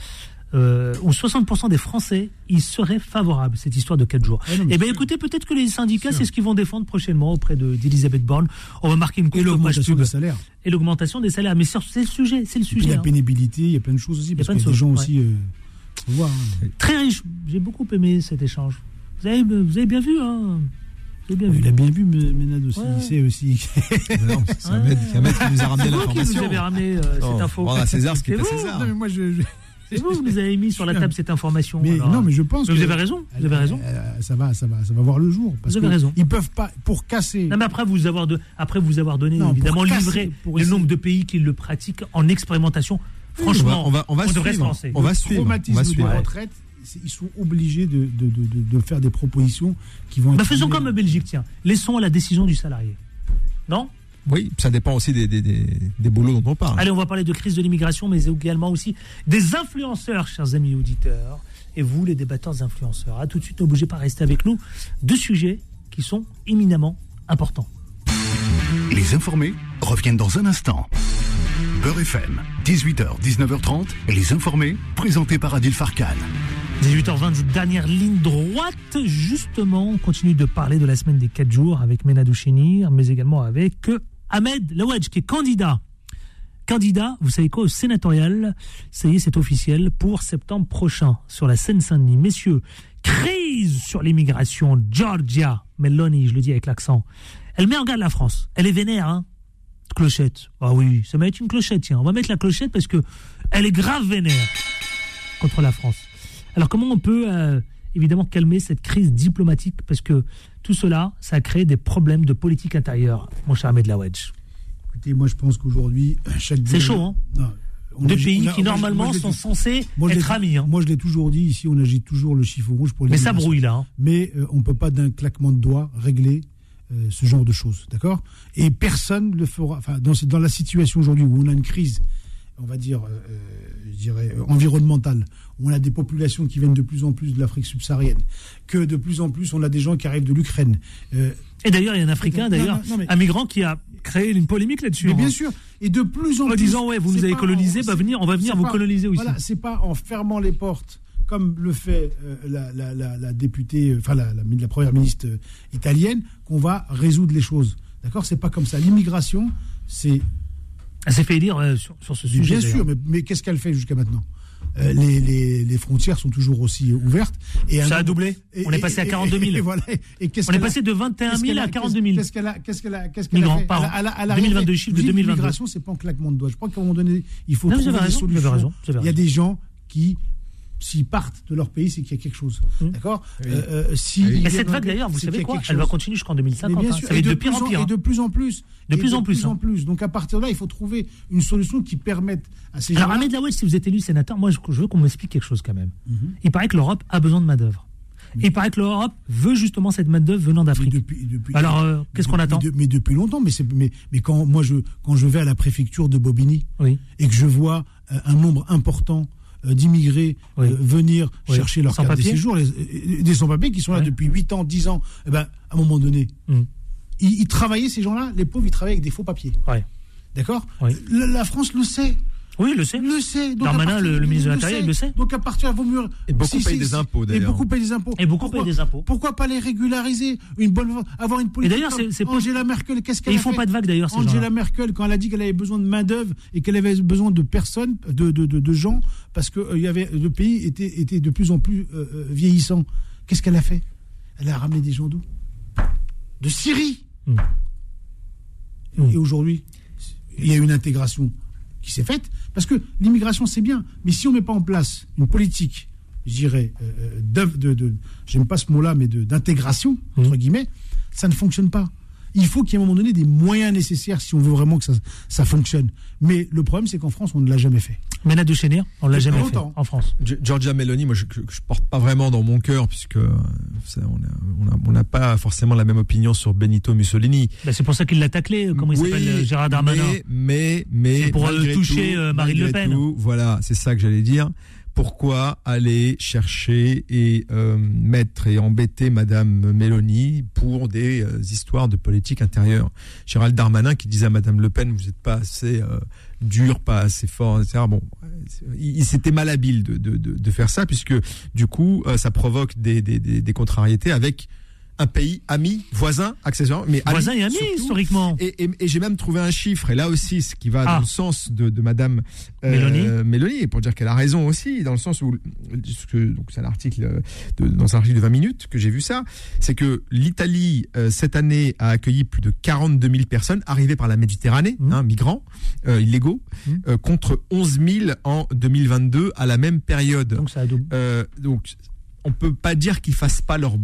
Speaker 2: euh, où 60% des Français y seraient favorables, cette histoire de 4 jours.
Speaker 6: Ah non,
Speaker 2: Eh bien, écoutez, peut-être que les syndicats, c'est ce qu'ils vont défendre prochainement auprès de- d'Elisabeth Borne. On va marquer une
Speaker 6: Et
Speaker 2: courte page
Speaker 6: l'augmentation des salaires.
Speaker 2: Et l'augmentation des salaires. Mais c'est le sujet, c'est le
Speaker 6: Et puis
Speaker 2: sujet.
Speaker 6: la
Speaker 2: hein.
Speaker 6: pénibilité, il y a plein de choses aussi.
Speaker 2: y a
Speaker 6: Parce
Speaker 2: plein de choses,
Speaker 6: gens
Speaker 2: ouais.
Speaker 6: aussi. euh, hein.
Speaker 2: Très riche. J'ai beaucoup aimé cet échange. Vous avez, vous avez bien vu, hein Vous avez bien vu.
Speaker 6: Il a bien vu, Ménade aussi.
Speaker 2: Ouais.
Speaker 6: Il sait aussi.
Speaker 5: Non, c'est Ahmed, c'est Ahmed qui nous a ramené
Speaker 2: C'est vous qui nous
Speaker 5: l'information.
Speaker 2: avez ramené euh,
Speaker 5: Non,
Speaker 2: cette info.
Speaker 5: à César ce qui
Speaker 2: C'est
Speaker 5: est à
Speaker 2: vous,
Speaker 5: César.
Speaker 6: Non, mais moi, je. je-
Speaker 2: C'est vous qui nous avez mis sur la table cette information.
Speaker 6: Mais
Speaker 2: alors.
Speaker 6: non, mais je pense.
Speaker 2: Mais vous
Speaker 6: que-
Speaker 2: avez raison. Vous avez raison.
Speaker 6: Euh, ça va, ça va, ça va voir le jour. Parce
Speaker 2: Vous avez
Speaker 6: que
Speaker 2: raison.
Speaker 6: Ils peuvent pas pour casser.
Speaker 2: Non, mais après vous avoir, de, après vous avoir donné,
Speaker 6: Non, pour
Speaker 2: évidemment,
Speaker 6: casser,
Speaker 2: livré
Speaker 6: pour
Speaker 2: le nombre de pays qui le pratiquent en expérimentation. Franchement,
Speaker 5: on va, on va,
Speaker 2: on se lancer.
Speaker 5: On va suivre. On va suivre.
Speaker 6: ils sont obligés de, de, de, de- de faire des propositions qui vont
Speaker 2: Bah,
Speaker 6: être.
Speaker 2: faisons comme la Belgique, tiens. Laissons à la décision du salarié. Non?
Speaker 5: Oui, ça dépend aussi des, des, des, des boulots dont on parle.
Speaker 2: Allez, on va parler de crise de l'immigration, mais également aussi des influenceurs, chers amis auditeurs. Et vous, les débatteurs influenceurs. À tout de suite, ne bougez pas, restez avec nous. Deux sujets qui sont éminemment importants.
Speaker 1: Les informés reviennent dans un instant. Beurre FM, 18h, 19h30, les informés, présentés par Adil Farkan.
Speaker 2: 18h20, dernière ligne droite. Justement, on continue de parler de la semaine des 4 jours avec Menadou Chénir, mais également avec euh, Ahmed Lawedge, qui est candidat. Candidat, vous savez quoi, au sénatorial, ça y est, c'est officiel, pour septembre prochain, sur la Seine-Saint-Denis. Messieurs, crise sur l'immigration, Georgia Meloni, je le dis avec l'accent. Elle met en garde la France. Elle est vénère, hein Clochette. Ah oui, ça va être une clochette, tiens. On va mettre la clochette parce que elle est grave vénère contre la France. Alors comment on peut euh, évidemment calmer cette crise diplomatique? Parce que tout cela, ça a créé des problèmes de politique intérieure, mon cher Ahmed Lawedge.
Speaker 6: Écoutez, moi je pense qu'aujourd'hui, chaque.
Speaker 2: C'est chaud, hein?
Speaker 6: Non, on
Speaker 2: Deux pays
Speaker 6: on a-
Speaker 2: qui normalement
Speaker 6: moi,
Speaker 2: sont censés
Speaker 6: moi, je l'ai
Speaker 2: être amis. hein.
Speaker 6: Moi je l'ai toujours dit, ici on agite toujours le chiffon rouge pour les
Speaker 2: Mais ça brouille là. hein.
Speaker 6: Mais euh, on ne peut pas d'un claquement de doigts régler euh, ce genre de choses, d'accord? Et personne ne le fera. Enfin, dans, la situation aujourd'hui où on a une crise, on va dire, euh, euh, je dirais, environnementale, où on a des populations qui viennent de plus en plus de l'Afrique subsaharienne, que de plus en plus on a des gens qui arrivent de l'Ukraine. euh,
Speaker 2: Et d'ailleurs, il y a un Africain, d'ailleurs, un migrant qui a créé une polémique là-dessus.
Speaker 6: mais
Speaker 2: hein.
Speaker 6: bien sûr, et de plus en
Speaker 2: En
Speaker 6: plus.
Speaker 2: disant, ouais, vous nous avez colonisé,
Speaker 6: en-
Speaker 2: bah, venir, on va venir vous
Speaker 6: pas-
Speaker 2: coloniser aussi.
Speaker 6: Voilà, c'est pas en fermant les portes comme le fait euh, la, la- la- la députée, euh, enfin la, première ministre euh, italienne, qu'on va résoudre les choses. D'accord? C'est pas comme ça. L'immigration, c'est
Speaker 2: Elle s'est fait dire euh, sur, sur ce sujet.
Speaker 6: bien sûr, mais, mais qu'est-ce qu'elle fait jusqu'à maintenant? Euh, les, les- les frontières sont toujours aussi ouvertes. Et
Speaker 2: Ça a doublé?
Speaker 6: et-
Speaker 2: On est passé à
Speaker 6: et-
Speaker 2: 42 000.
Speaker 6: Et, voilà. Et qu'est-ce
Speaker 2: On est passé de 21
Speaker 6: qu'est-ce
Speaker 2: 000
Speaker 6: qu'elle
Speaker 2: à
Speaker 6: a-
Speaker 2: 42 000.
Speaker 6: Qu'est-ce qu'elle a, qu'est-ce qu'elle a, qu'est-ce qu'elle
Speaker 2: Migrants
Speaker 6: fait?
Speaker 2: par an.
Speaker 6: Elle a- elle a
Speaker 2: 2022
Speaker 6: rien fait.
Speaker 2: chiffres de
Speaker 6: Vivre
Speaker 2: 2022.
Speaker 6: L'immigration, c'est pas un claquement de doigts. Je crois qu'à un moment donné, il faut
Speaker 2: Non,
Speaker 6: trouver des
Speaker 2: raison,
Speaker 6: solutions. Il y a des gens qui, s'ils partent de leur pays, c'est qu'il y a quelque chose.
Speaker 2: Hum.
Speaker 6: D'accord
Speaker 5: Oui.
Speaker 6: Euh, euh, si
Speaker 2: Mais cette vague
Speaker 6: le-
Speaker 2: d'ailleurs, vous savez quoi Elle va continuer jusqu'en
Speaker 6: Mais
Speaker 2: 2050.
Speaker 6: bien
Speaker 2: hein.
Speaker 6: sûr,
Speaker 2: Ça
Speaker 6: et de
Speaker 2: de pire
Speaker 6: plus
Speaker 2: en pire.
Speaker 6: Et
Speaker 2: hein.
Speaker 6: de plus en plus.
Speaker 2: De
Speaker 6: Et
Speaker 2: plus en plus,
Speaker 6: plus
Speaker 2: hein.
Speaker 6: en plus. Donc à partir de là, il faut trouver une solution qui permette à ces
Speaker 2: Alors,
Speaker 6: gens-là.
Speaker 2: Ahmed Lawedge, si vous êtes élu sénateur, moi, je, je veux qu'on m'explique quelque chose quand même.
Speaker 6: Mhm.
Speaker 2: Il paraît que l'Europe a besoin de main-d'œuvre. Il paraît que l'Europe veut justement cette main-d'œuvre venant d'Afrique. Alors, euh, qu'est-ce qu'on attend
Speaker 6: de- Mais depuis longtemps. Mais, c'est- mais, mais quand moi je quand je vais à la préfecture de Bobigny
Speaker 2: Oui.
Speaker 6: et que je vois euh, un nombre important d'immigrés
Speaker 2: Oui.
Speaker 6: euh, venir
Speaker 2: Oui.
Speaker 6: chercher leur
Speaker 2: Sans
Speaker 6: carte de séjour, les- euh, des sans-papiers qui sont là depuis 8 ans, 10 ans, eh ben, à un moment donné,
Speaker 2: Mhm.
Speaker 6: ils, ils travaillaient, ces gens-là, les pauvres, ils travaillaient avec des faux papiers. D'accord? La France le sait.
Speaker 2: Oui, il le sait.
Speaker 6: Le sait. Donc,
Speaker 2: Darmanin,
Speaker 6: à partir
Speaker 2: le- le ministre de l'Intérieur, il le sait.
Speaker 6: Donc à partir de vaut mieux.
Speaker 5: Et beaucoup payent des impôts,
Speaker 6: Et
Speaker 5: d'ailleurs.
Speaker 6: beaucoup payent des impôts.
Speaker 2: Et beaucoup
Speaker 6: Pourquoi-
Speaker 2: payent des impôts.
Speaker 6: Pourquoi pas les régulariser Une bonne, avoir une politique.
Speaker 2: d'ailleurs,
Speaker 6: comme
Speaker 2: c'est- c'est pas-
Speaker 6: Angela Merkel, qu'est-ce
Speaker 2: Et
Speaker 6: qu'elle
Speaker 2: ils
Speaker 6: a
Speaker 2: font
Speaker 6: fait
Speaker 2: pas de vagues d'ailleurs, ces
Speaker 6: Angela. Merkel, quand elle a dit qu'elle avait besoin de main d'œuvre et qu'elle avait besoin de personnes, de, de, de, de gens, parce que euh, il y avait le pays était, était de plus en plus euh, euh, vieillissant. Qu'est-ce qu'elle a fait? Elle a ramené des gens d'où? De Syrie.
Speaker 2: Mm.
Speaker 6: Et-
Speaker 2: Mm.
Speaker 6: Et aujourd'hui, il y a une intégration qui s'est faite parce que l'immigration c'est bien, mais si on met pas en place une politique, je dirais, euh, d'œuvre- de, de, j'aime pas ce mot-là, mais de- d'intégration entre guillemets, ça ne fonctionne pas. Il faut qu'il y ait à un moment donné des moyens nécessaires si on veut vraiment que ça, ça fonctionne. Mais le problème, c'est qu'en France, on ne l'a jamais fait.
Speaker 2: Ménade de Chénier, on l'a jamais
Speaker 6: longtemps.
Speaker 2: fait en France.
Speaker 5: Giorgia Meloni, moi je, je porte pas vraiment dans mon cœur puisque euh, ça, on n'a pas forcément la même opinion sur Benito Mussolini.
Speaker 2: Ben, c'est pour ça qu'il l'a taclé. Comment il
Speaker 5: Oui,
Speaker 2: s'appelle euh, Gérard Darmanin
Speaker 5: Mais, mais, mais
Speaker 2: C'est pour, euh, toucher,
Speaker 5: tout,
Speaker 2: euh, Marine Le Pen.
Speaker 5: tout, voilà, c'est ça que j'allais dire. Pourquoi aller chercher et euh, mettre et embêter Madame Meloni pour des euh, histoires de politique intérieure Gérald Darmanin qui disait à Madame Le Pen, vous n'êtes pas assez euh, dur, pas assez fort, etc. Bon, il, s'était malhabile de, de, de, de faire ça puisque du coup, euh, ça provoque des, des, des contrariétés avec un pays ami, voisin, accessoirement, mais ami
Speaker 2: Voisin et ami,
Speaker 5: surtout.
Speaker 2: historiquement.
Speaker 5: Et, et- et j'ai même trouvé un chiffre, et là aussi, ce qui va
Speaker 2: Ah.
Speaker 5: dans le sens de, de Madame euh,
Speaker 2: Mélanie.
Speaker 5: Pour dire qu'elle a raison aussi, dans le sens où, donc c'est un article de, dans un article de 20 minutes que j'ai vu ça, c'est que l'Italie euh, cette année a accueilli plus de 42 000 personnes arrivées par la Méditerranée,
Speaker 2: Mmh.
Speaker 5: hein, migrants euh, illégaux,
Speaker 2: Mmh.
Speaker 5: euh, contre 11 000 en 2022 à la même période.
Speaker 2: Donc ça a doublé.
Speaker 5: Euh, donc, on peut pas dire qu'ils fassent pas leur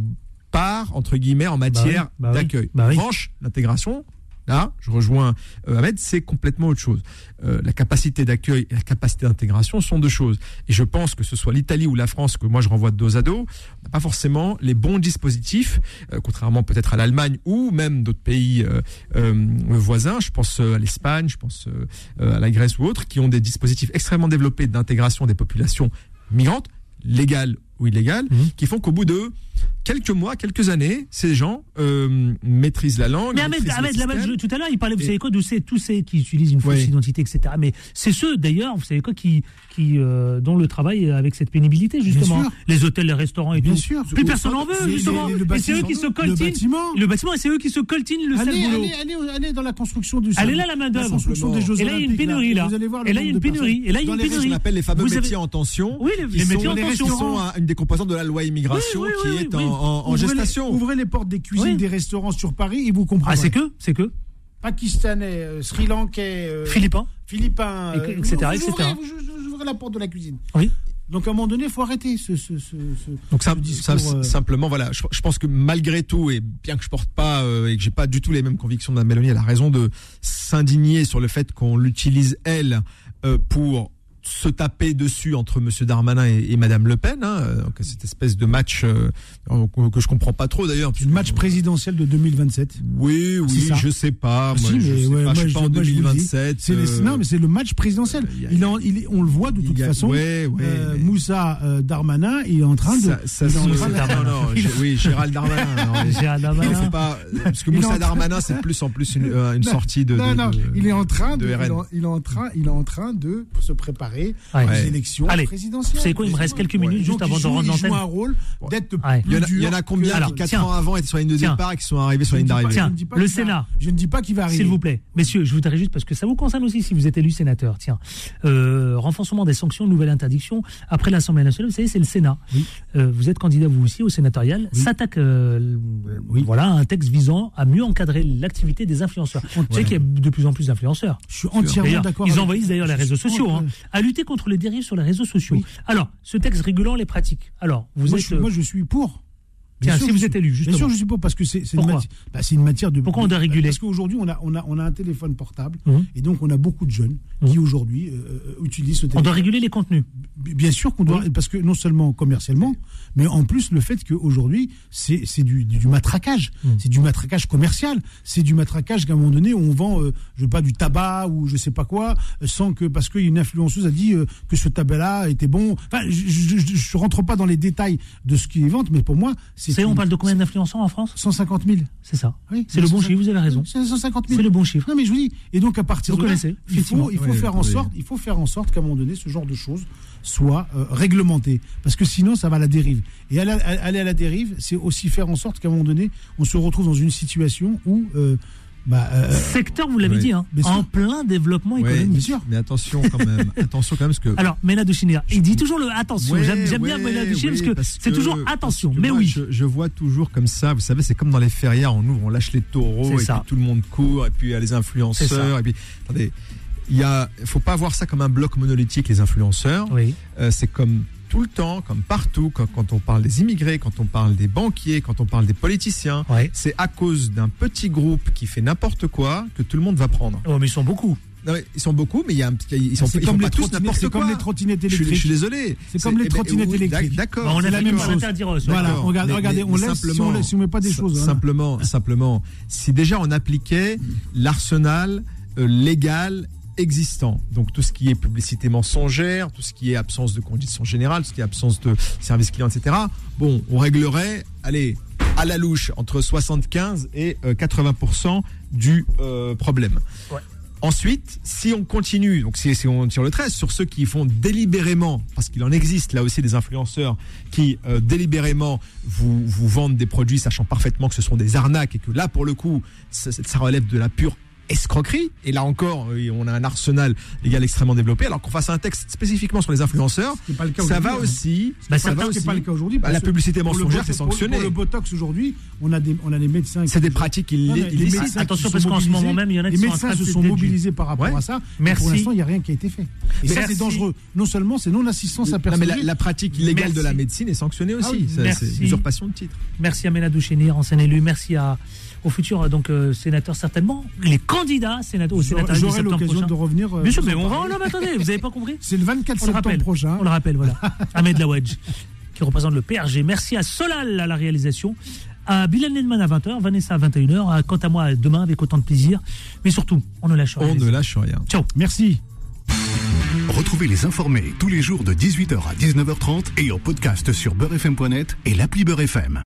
Speaker 5: part entre guillemets en matière
Speaker 2: bah oui,
Speaker 5: d'accueil.
Speaker 2: bah oui.
Speaker 5: En revanche, l'intégration, Là, je rejoins euh, Ahmed, c'est complètement autre chose. Euh, la capacité d'accueil et la capacité d'intégration sont deux choses. Et je pense que ce soit l'Italie ou la France que moi je renvoie de dos à dos, n'a pas forcément les bons dispositifs, euh, contrairement peut-être à l'Allemagne ou même d'autres pays voisins. Je pense à l'Espagne, je pense à la Grèce ou autres, qui ont des dispositifs extrêmement développés d'intégration des populations migrantes, légales ou illégales,
Speaker 2: Mhm.
Speaker 5: qui font qu'au bout de quelques mois, quelques années, ces gens euh, maîtrisent la langue.
Speaker 2: Mais Ahmed,
Speaker 5: le
Speaker 2: Ahmed, je- tout à l'heure, il parlait, vous
Speaker 5: Et-
Speaker 2: savez quoi, de ces, tous ces qui utilisent une fausse
Speaker 5: Ouais.
Speaker 2: identité, etc. Mais c'est ceux, d'ailleurs, vous savez quoi, qui, qui, euh, dont le travail avec cette pénibilité, justement. Les hôtels, les restaurants et
Speaker 6: Bien
Speaker 2: tout.
Speaker 6: sûr.
Speaker 2: Plus personne n'en veut,
Speaker 6: Les-
Speaker 2: justement.
Speaker 6: les- le
Speaker 2: et c'est eux qui se
Speaker 6: le
Speaker 2: coltinent.
Speaker 6: bâtiment.
Speaker 2: Le bâtiment, et c'est eux qui se coltinent le sale
Speaker 6: Allez,
Speaker 2: boulot.
Speaker 6: allez, allez, allez dans la construction du
Speaker 2: est là, la main-d'œuvre. Et là, il y a une pénurie, là.
Speaker 6: Allez le
Speaker 2: Et là, il y a une pénurie. Et là, il y a une
Speaker 6: les
Speaker 5: ce qu'on
Speaker 2: pénurie.
Speaker 5: appelle les fameux métiers en tension.
Speaker 2: Oui, les- les métiers en
Speaker 5: qui
Speaker 2: tension.
Speaker 5: sont un- une des composantes de la loi immigration
Speaker 2: Oui, oui,
Speaker 5: qui est en, en-
Speaker 6: Ouvrez les-
Speaker 5: gestation.
Speaker 6: ouvrez les portes des cuisines des restaurants sur Paris et vous comprendrez.
Speaker 2: Ah, c'est que, c'est que.
Speaker 6: Pakistanais, euh, Sri Lankais, euh,
Speaker 2: Philippins.
Speaker 6: Philippins, euh,
Speaker 2: etc.,
Speaker 6: vous- vous ouvrez- vous- vous ouvrez la porte de la cuisine.
Speaker 2: Oui.
Speaker 6: Donc à un moment donné, il faut arrêter ce, ce, ce, ce-
Speaker 5: Donc ça,
Speaker 6: discours,
Speaker 5: ça-
Speaker 6: euh,
Speaker 5: simplement, voilà, je, je pense que malgré tout, et bien que je porte pas euh, et que j'ai pas du tout les mêmes convictions de Mme Mélanie, elle a raison de s'indigner sur le fait qu'on l'utilise elle euh, pour se taper dessus entre Monsieur Darmanin et, et Madame Le Pen, hein, euh, donc cette espèce de match euh, que je comprends pas trop d'ailleurs.
Speaker 6: le match présidentiel de 2027.
Speaker 5: Oui, oui, je sais pas.
Speaker 6: Ah,
Speaker 5: moi,
Speaker 6: si,
Speaker 5: je sais
Speaker 6: ouais,
Speaker 5: pas, je
Speaker 6: moi,
Speaker 5: suis pas
Speaker 6: je-
Speaker 5: en
Speaker 6: moi, je vous le dis.
Speaker 5: 2027.
Speaker 6: C'est les-
Speaker 5: euh,
Speaker 6: non, mais c'est le match présidentiel.
Speaker 5: a-
Speaker 6: Il en- il on le voit de toute
Speaker 5: a-
Speaker 6: façon.
Speaker 5: ouais, ouais,
Speaker 6: euh,
Speaker 5: mais-
Speaker 6: Moussa Darmanin, il est en train de.
Speaker 5: ça, ça se- non, non, oui, Gérald Darmanin. non,
Speaker 2: Gérald Darmanin.
Speaker 5: pas, parce que Moussa Darmanin, c'est plus en plus une, sortie de.
Speaker 6: non, non, il est en train de, est en train, il est en train de se préparer
Speaker 2: Ouais.
Speaker 6: aux
Speaker 5: Ouais.
Speaker 6: élections
Speaker 2: Allez,
Speaker 6: présidentielles.
Speaker 2: vous savez quoi, il me reste quelques minutes
Speaker 6: Donc,
Speaker 2: juste avant de rendre
Speaker 6: il joue
Speaker 2: l'antenne.
Speaker 6: un rôle d'être
Speaker 2: Ouais.
Speaker 5: Il y, en a,
Speaker 6: plus
Speaker 5: il y en a
Speaker 6: dur
Speaker 5: combien
Speaker 2: Alors,
Speaker 5: qui, 4
Speaker 2: tiens.
Speaker 5: ans avant, étaient sur la ligne de
Speaker 2: Tiens.
Speaker 5: départ et qui sont arrivés sur la ligne d'arrivée
Speaker 2: Tiens, le Sénat.
Speaker 6: Je ne dis pas qu'il va arriver.
Speaker 2: S'il vous plaît, messieurs, je voudrais juste parce que ça vous concerne aussi si vous êtes élu sénateur. Tiens, euh, renforcement des sanctions, nouvelle interdiction après l'Assemblée nationale. Vous savez, c'est le Sénat.
Speaker 6: Oui.
Speaker 2: Euh, vous êtes candidat vous aussi au sénatorial.
Speaker 6: Oui.
Speaker 2: S'attaque, euh,
Speaker 6: Oui.
Speaker 2: voilà, à un texte visant à mieux encadrer l'activité des influenceurs. Vous savez qu'il y a de plus en plus d'influenceurs.
Speaker 6: Je suis entièrement d'accord.
Speaker 2: Ils envahissent d'ailleurs les réseaux sociaux, hein, à lutter contre les dérives sur les réseaux sociaux.
Speaker 6: Oui.
Speaker 2: Alors, ce texte régulant les pratiques. Alors, vous
Speaker 6: moi,
Speaker 2: êtes.
Speaker 6: je moi, je suis pour. Bien
Speaker 2: Tiens,
Speaker 6: sûr,
Speaker 2: si vous êtes élu,
Speaker 6: Bien
Speaker 2: justement.
Speaker 6: sûr, je suis pour parce que c'est une, mati- bah, une matière de.
Speaker 2: Pourquoi on doit réguler
Speaker 6: Parce qu'aujourd'hui, on a, on, a, on a un téléphone portable
Speaker 2: Mhm.
Speaker 6: et donc on a beaucoup de jeunes qui aujourd'hui euh, euh, utilisent ce
Speaker 2: On
Speaker 6: téléphone.
Speaker 2: doit réguler les contenus.
Speaker 6: Bien sûr qu'on doit, parce que non seulement commercialement, mais en plus le fait qu'aujourd'hui, c'est du, du, du matraquage. C'est du matraquage commercial. C'est du matraquage qu'à un moment donné, on vend, euh, je sais pas, du tabac ou je sais pas quoi, euh, sans que, parce qu'une influenceuse a dit euh, que ce tabac-là était bon. Enfin, je, je rentre pas dans les détails de ce qu'ils vendent, mais pour moi, c'est.
Speaker 2: Vous savez, on parle de combien d'influenceurs en France?
Speaker 6: 150 000.
Speaker 2: C'est ça.
Speaker 6: Oui,
Speaker 2: C'est le bon
Speaker 6: 150
Speaker 2: chiffre, vous avez raison.
Speaker 6: C'est 150 000.
Speaker 2: C'est le bon chiffre.
Speaker 6: Non, mais je vous dis. Et donc, à partir
Speaker 2: Vous
Speaker 6: de là,
Speaker 2: connaissez,
Speaker 6: il faut, il faut
Speaker 5: Oui,
Speaker 6: faire en sorte, il faut faire en sorte qu'à un moment donné, ce genre de choses soit euh, réglementé. Parce que sinon, ça va à la dérive. Et aller, à- aller à la dérive, c'est aussi faire en sorte qu'à un moment donné, on se retrouve dans une situation où, euh, bah, euh,
Speaker 2: Secteur, vous l'avez dit, hein, en plein développement économique.
Speaker 6: bien sûr.
Speaker 5: Mais attention quand même, attention quand même, parce que.
Speaker 2: Alors, Mena de Chinera, il dit toujours le attention.
Speaker 5: Ouais,
Speaker 2: J'aime bien Mena de Chinera
Speaker 5: ouais,
Speaker 2: parce que c'est toujours attention. Mais
Speaker 5: moi,
Speaker 2: oui.
Speaker 5: Je, je vois toujours comme ça, vous savez, c'est comme dans les férias, on ouvre, on lâche les taureaux, et
Speaker 2: ça.
Speaker 5: puis tout le monde court, et puis il y a les influenceurs, et puis. Attendez, il y a, faut pas voir ça comme un bloc monolithique, les influenceurs.
Speaker 2: Oui.
Speaker 5: Euh, c'est comme tout le temps, comme partout, quand, quand on parle des immigrés, quand on parle des banquiers, quand on parle des politiciens.
Speaker 2: Ouais.
Speaker 5: C'est à cause d'un petit groupe qui fait n'importe quoi que tout le monde va prendre.
Speaker 2: Oh, mais ils sont beaucoup.
Speaker 5: Non, ils sont beaucoup, mais il y a un, ils sont,
Speaker 6: c'est
Speaker 5: font pas tous n'importe
Speaker 6: c'est
Speaker 5: quoi.
Speaker 6: comme les trottinettes
Speaker 5: Je suis, je
Speaker 6: électriques.
Speaker 5: suis désolé.
Speaker 6: C'est comme les
Speaker 5: eh ben,
Speaker 6: trottinettes
Speaker 5: oui,
Speaker 6: électriques.
Speaker 5: D'accord.
Speaker 2: Bah, on a
Speaker 6: c'est la même
Speaker 2: on
Speaker 6: chose. Voilà,
Speaker 5: D'accord.
Speaker 6: regarde-
Speaker 5: Mais-
Speaker 6: regardez,
Speaker 5: mais-
Speaker 6: on
Speaker 5: mais
Speaker 6: laisse, si on laisse- si on met pas des choses. hein.
Speaker 5: Simplement, simplement, si déjà on appliquait l'arsenal euh, légal existant, donc tout ce qui est publicité mensongère, tout ce qui est absence de conditions générales, tout ce qui est absence de service client, etc. Bon, on réglerait, allez, à la louche entre 75 et euh, 80% du euh, problème.
Speaker 2: Ouais.
Speaker 5: Ensuite, si on continue, donc si, si on tire le trait sur ceux qui font délibérément, parce qu'il en existe là aussi des influenceurs qui euh, délibérément vous, vous vendent des produits sachant parfaitement que ce sont des arnaques et que là pour le coup ça, ça relève de la pure escroquerie. Et là encore, euh, on a un arsenal légal extrêmement développé. Alors qu'on fasse un texte spécifiquement sur les influenceurs,
Speaker 6: C'est pas le cas
Speaker 5: ça va
Speaker 6: hein.
Speaker 5: aussi.
Speaker 2: Bah,
Speaker 5: ça
Speaker 2: ça
Speaker 5: va
Speaker 6: C'est
Speaker 5: aussi.
Speaker 6: pas le cas aujourd'hui.
Speaker 5: Bah,
Speaker 6: parce
Speaker 5: la publicité mensongère, c'est sanctionné.
Speaker 6: Pour, le botox aujourd'hui, on a des on a des médecins.
Speaker 5: C'est des pratiques
Speaker 6: Non, mais
Speaker 5: illé-
Speaker 6: les
Speaker 5: illicites.
Speaker 6: médecins
Speaker 2: Attention, parce qu'en ce moment même, il y en a qui
Speaker 6: les médecins se sont mobilisés par rapport à ça.
Speaker 2: Merci.
Speaker 6: Pour l'instant, il n'y a rien qui a été fait. Et ça, c'est dangereux. Non seulement c'est non assistance à personne.
Speaker 5: mais la, pratique illégale de la médecine est sanctionnée aussi.
Speaker 6: Ah
Speaker 5: c'est usurpation de titre.
Speaker 2: Merci à Ménadou Chénir, ancien élu. Merci à, aux futurs donc, euh, sénateurs, certainement. Les candidats sénateurs, au sénateur
Speaker 6: J'aurai l'occasion
Speaker 2: prochain.
Speaker 6: de revenir. euh,
Speaker 2: Bien sûr, mais on va. Non, mais attendez, vous n'avez pas compris
Speaker 6: C'est le 24
Speaker 2: On le
Speaker 6: septembre
Speaker 2: rappelle.
Speaker 6: prochain.
Speaker 2: On le rappelle, voilà. Ahmed Lawadj, qui représente le PRG. Merci à Solal à la réalisation. À Bilal Nedman à 20h, Vanessa à 21h. À- Quant à moi, demain avec autant de plaisir. Mais surtout, on ne lâche rien.
Speaker 5: On ne lâche rien.
Speaker 2: Ciao.
Speaker 6: Merci.
Speaker 1: Retrouvez les informés tous les jours de 18h à 19h30 et en podcast sur beurrefm.net et l'appli Beurrefm.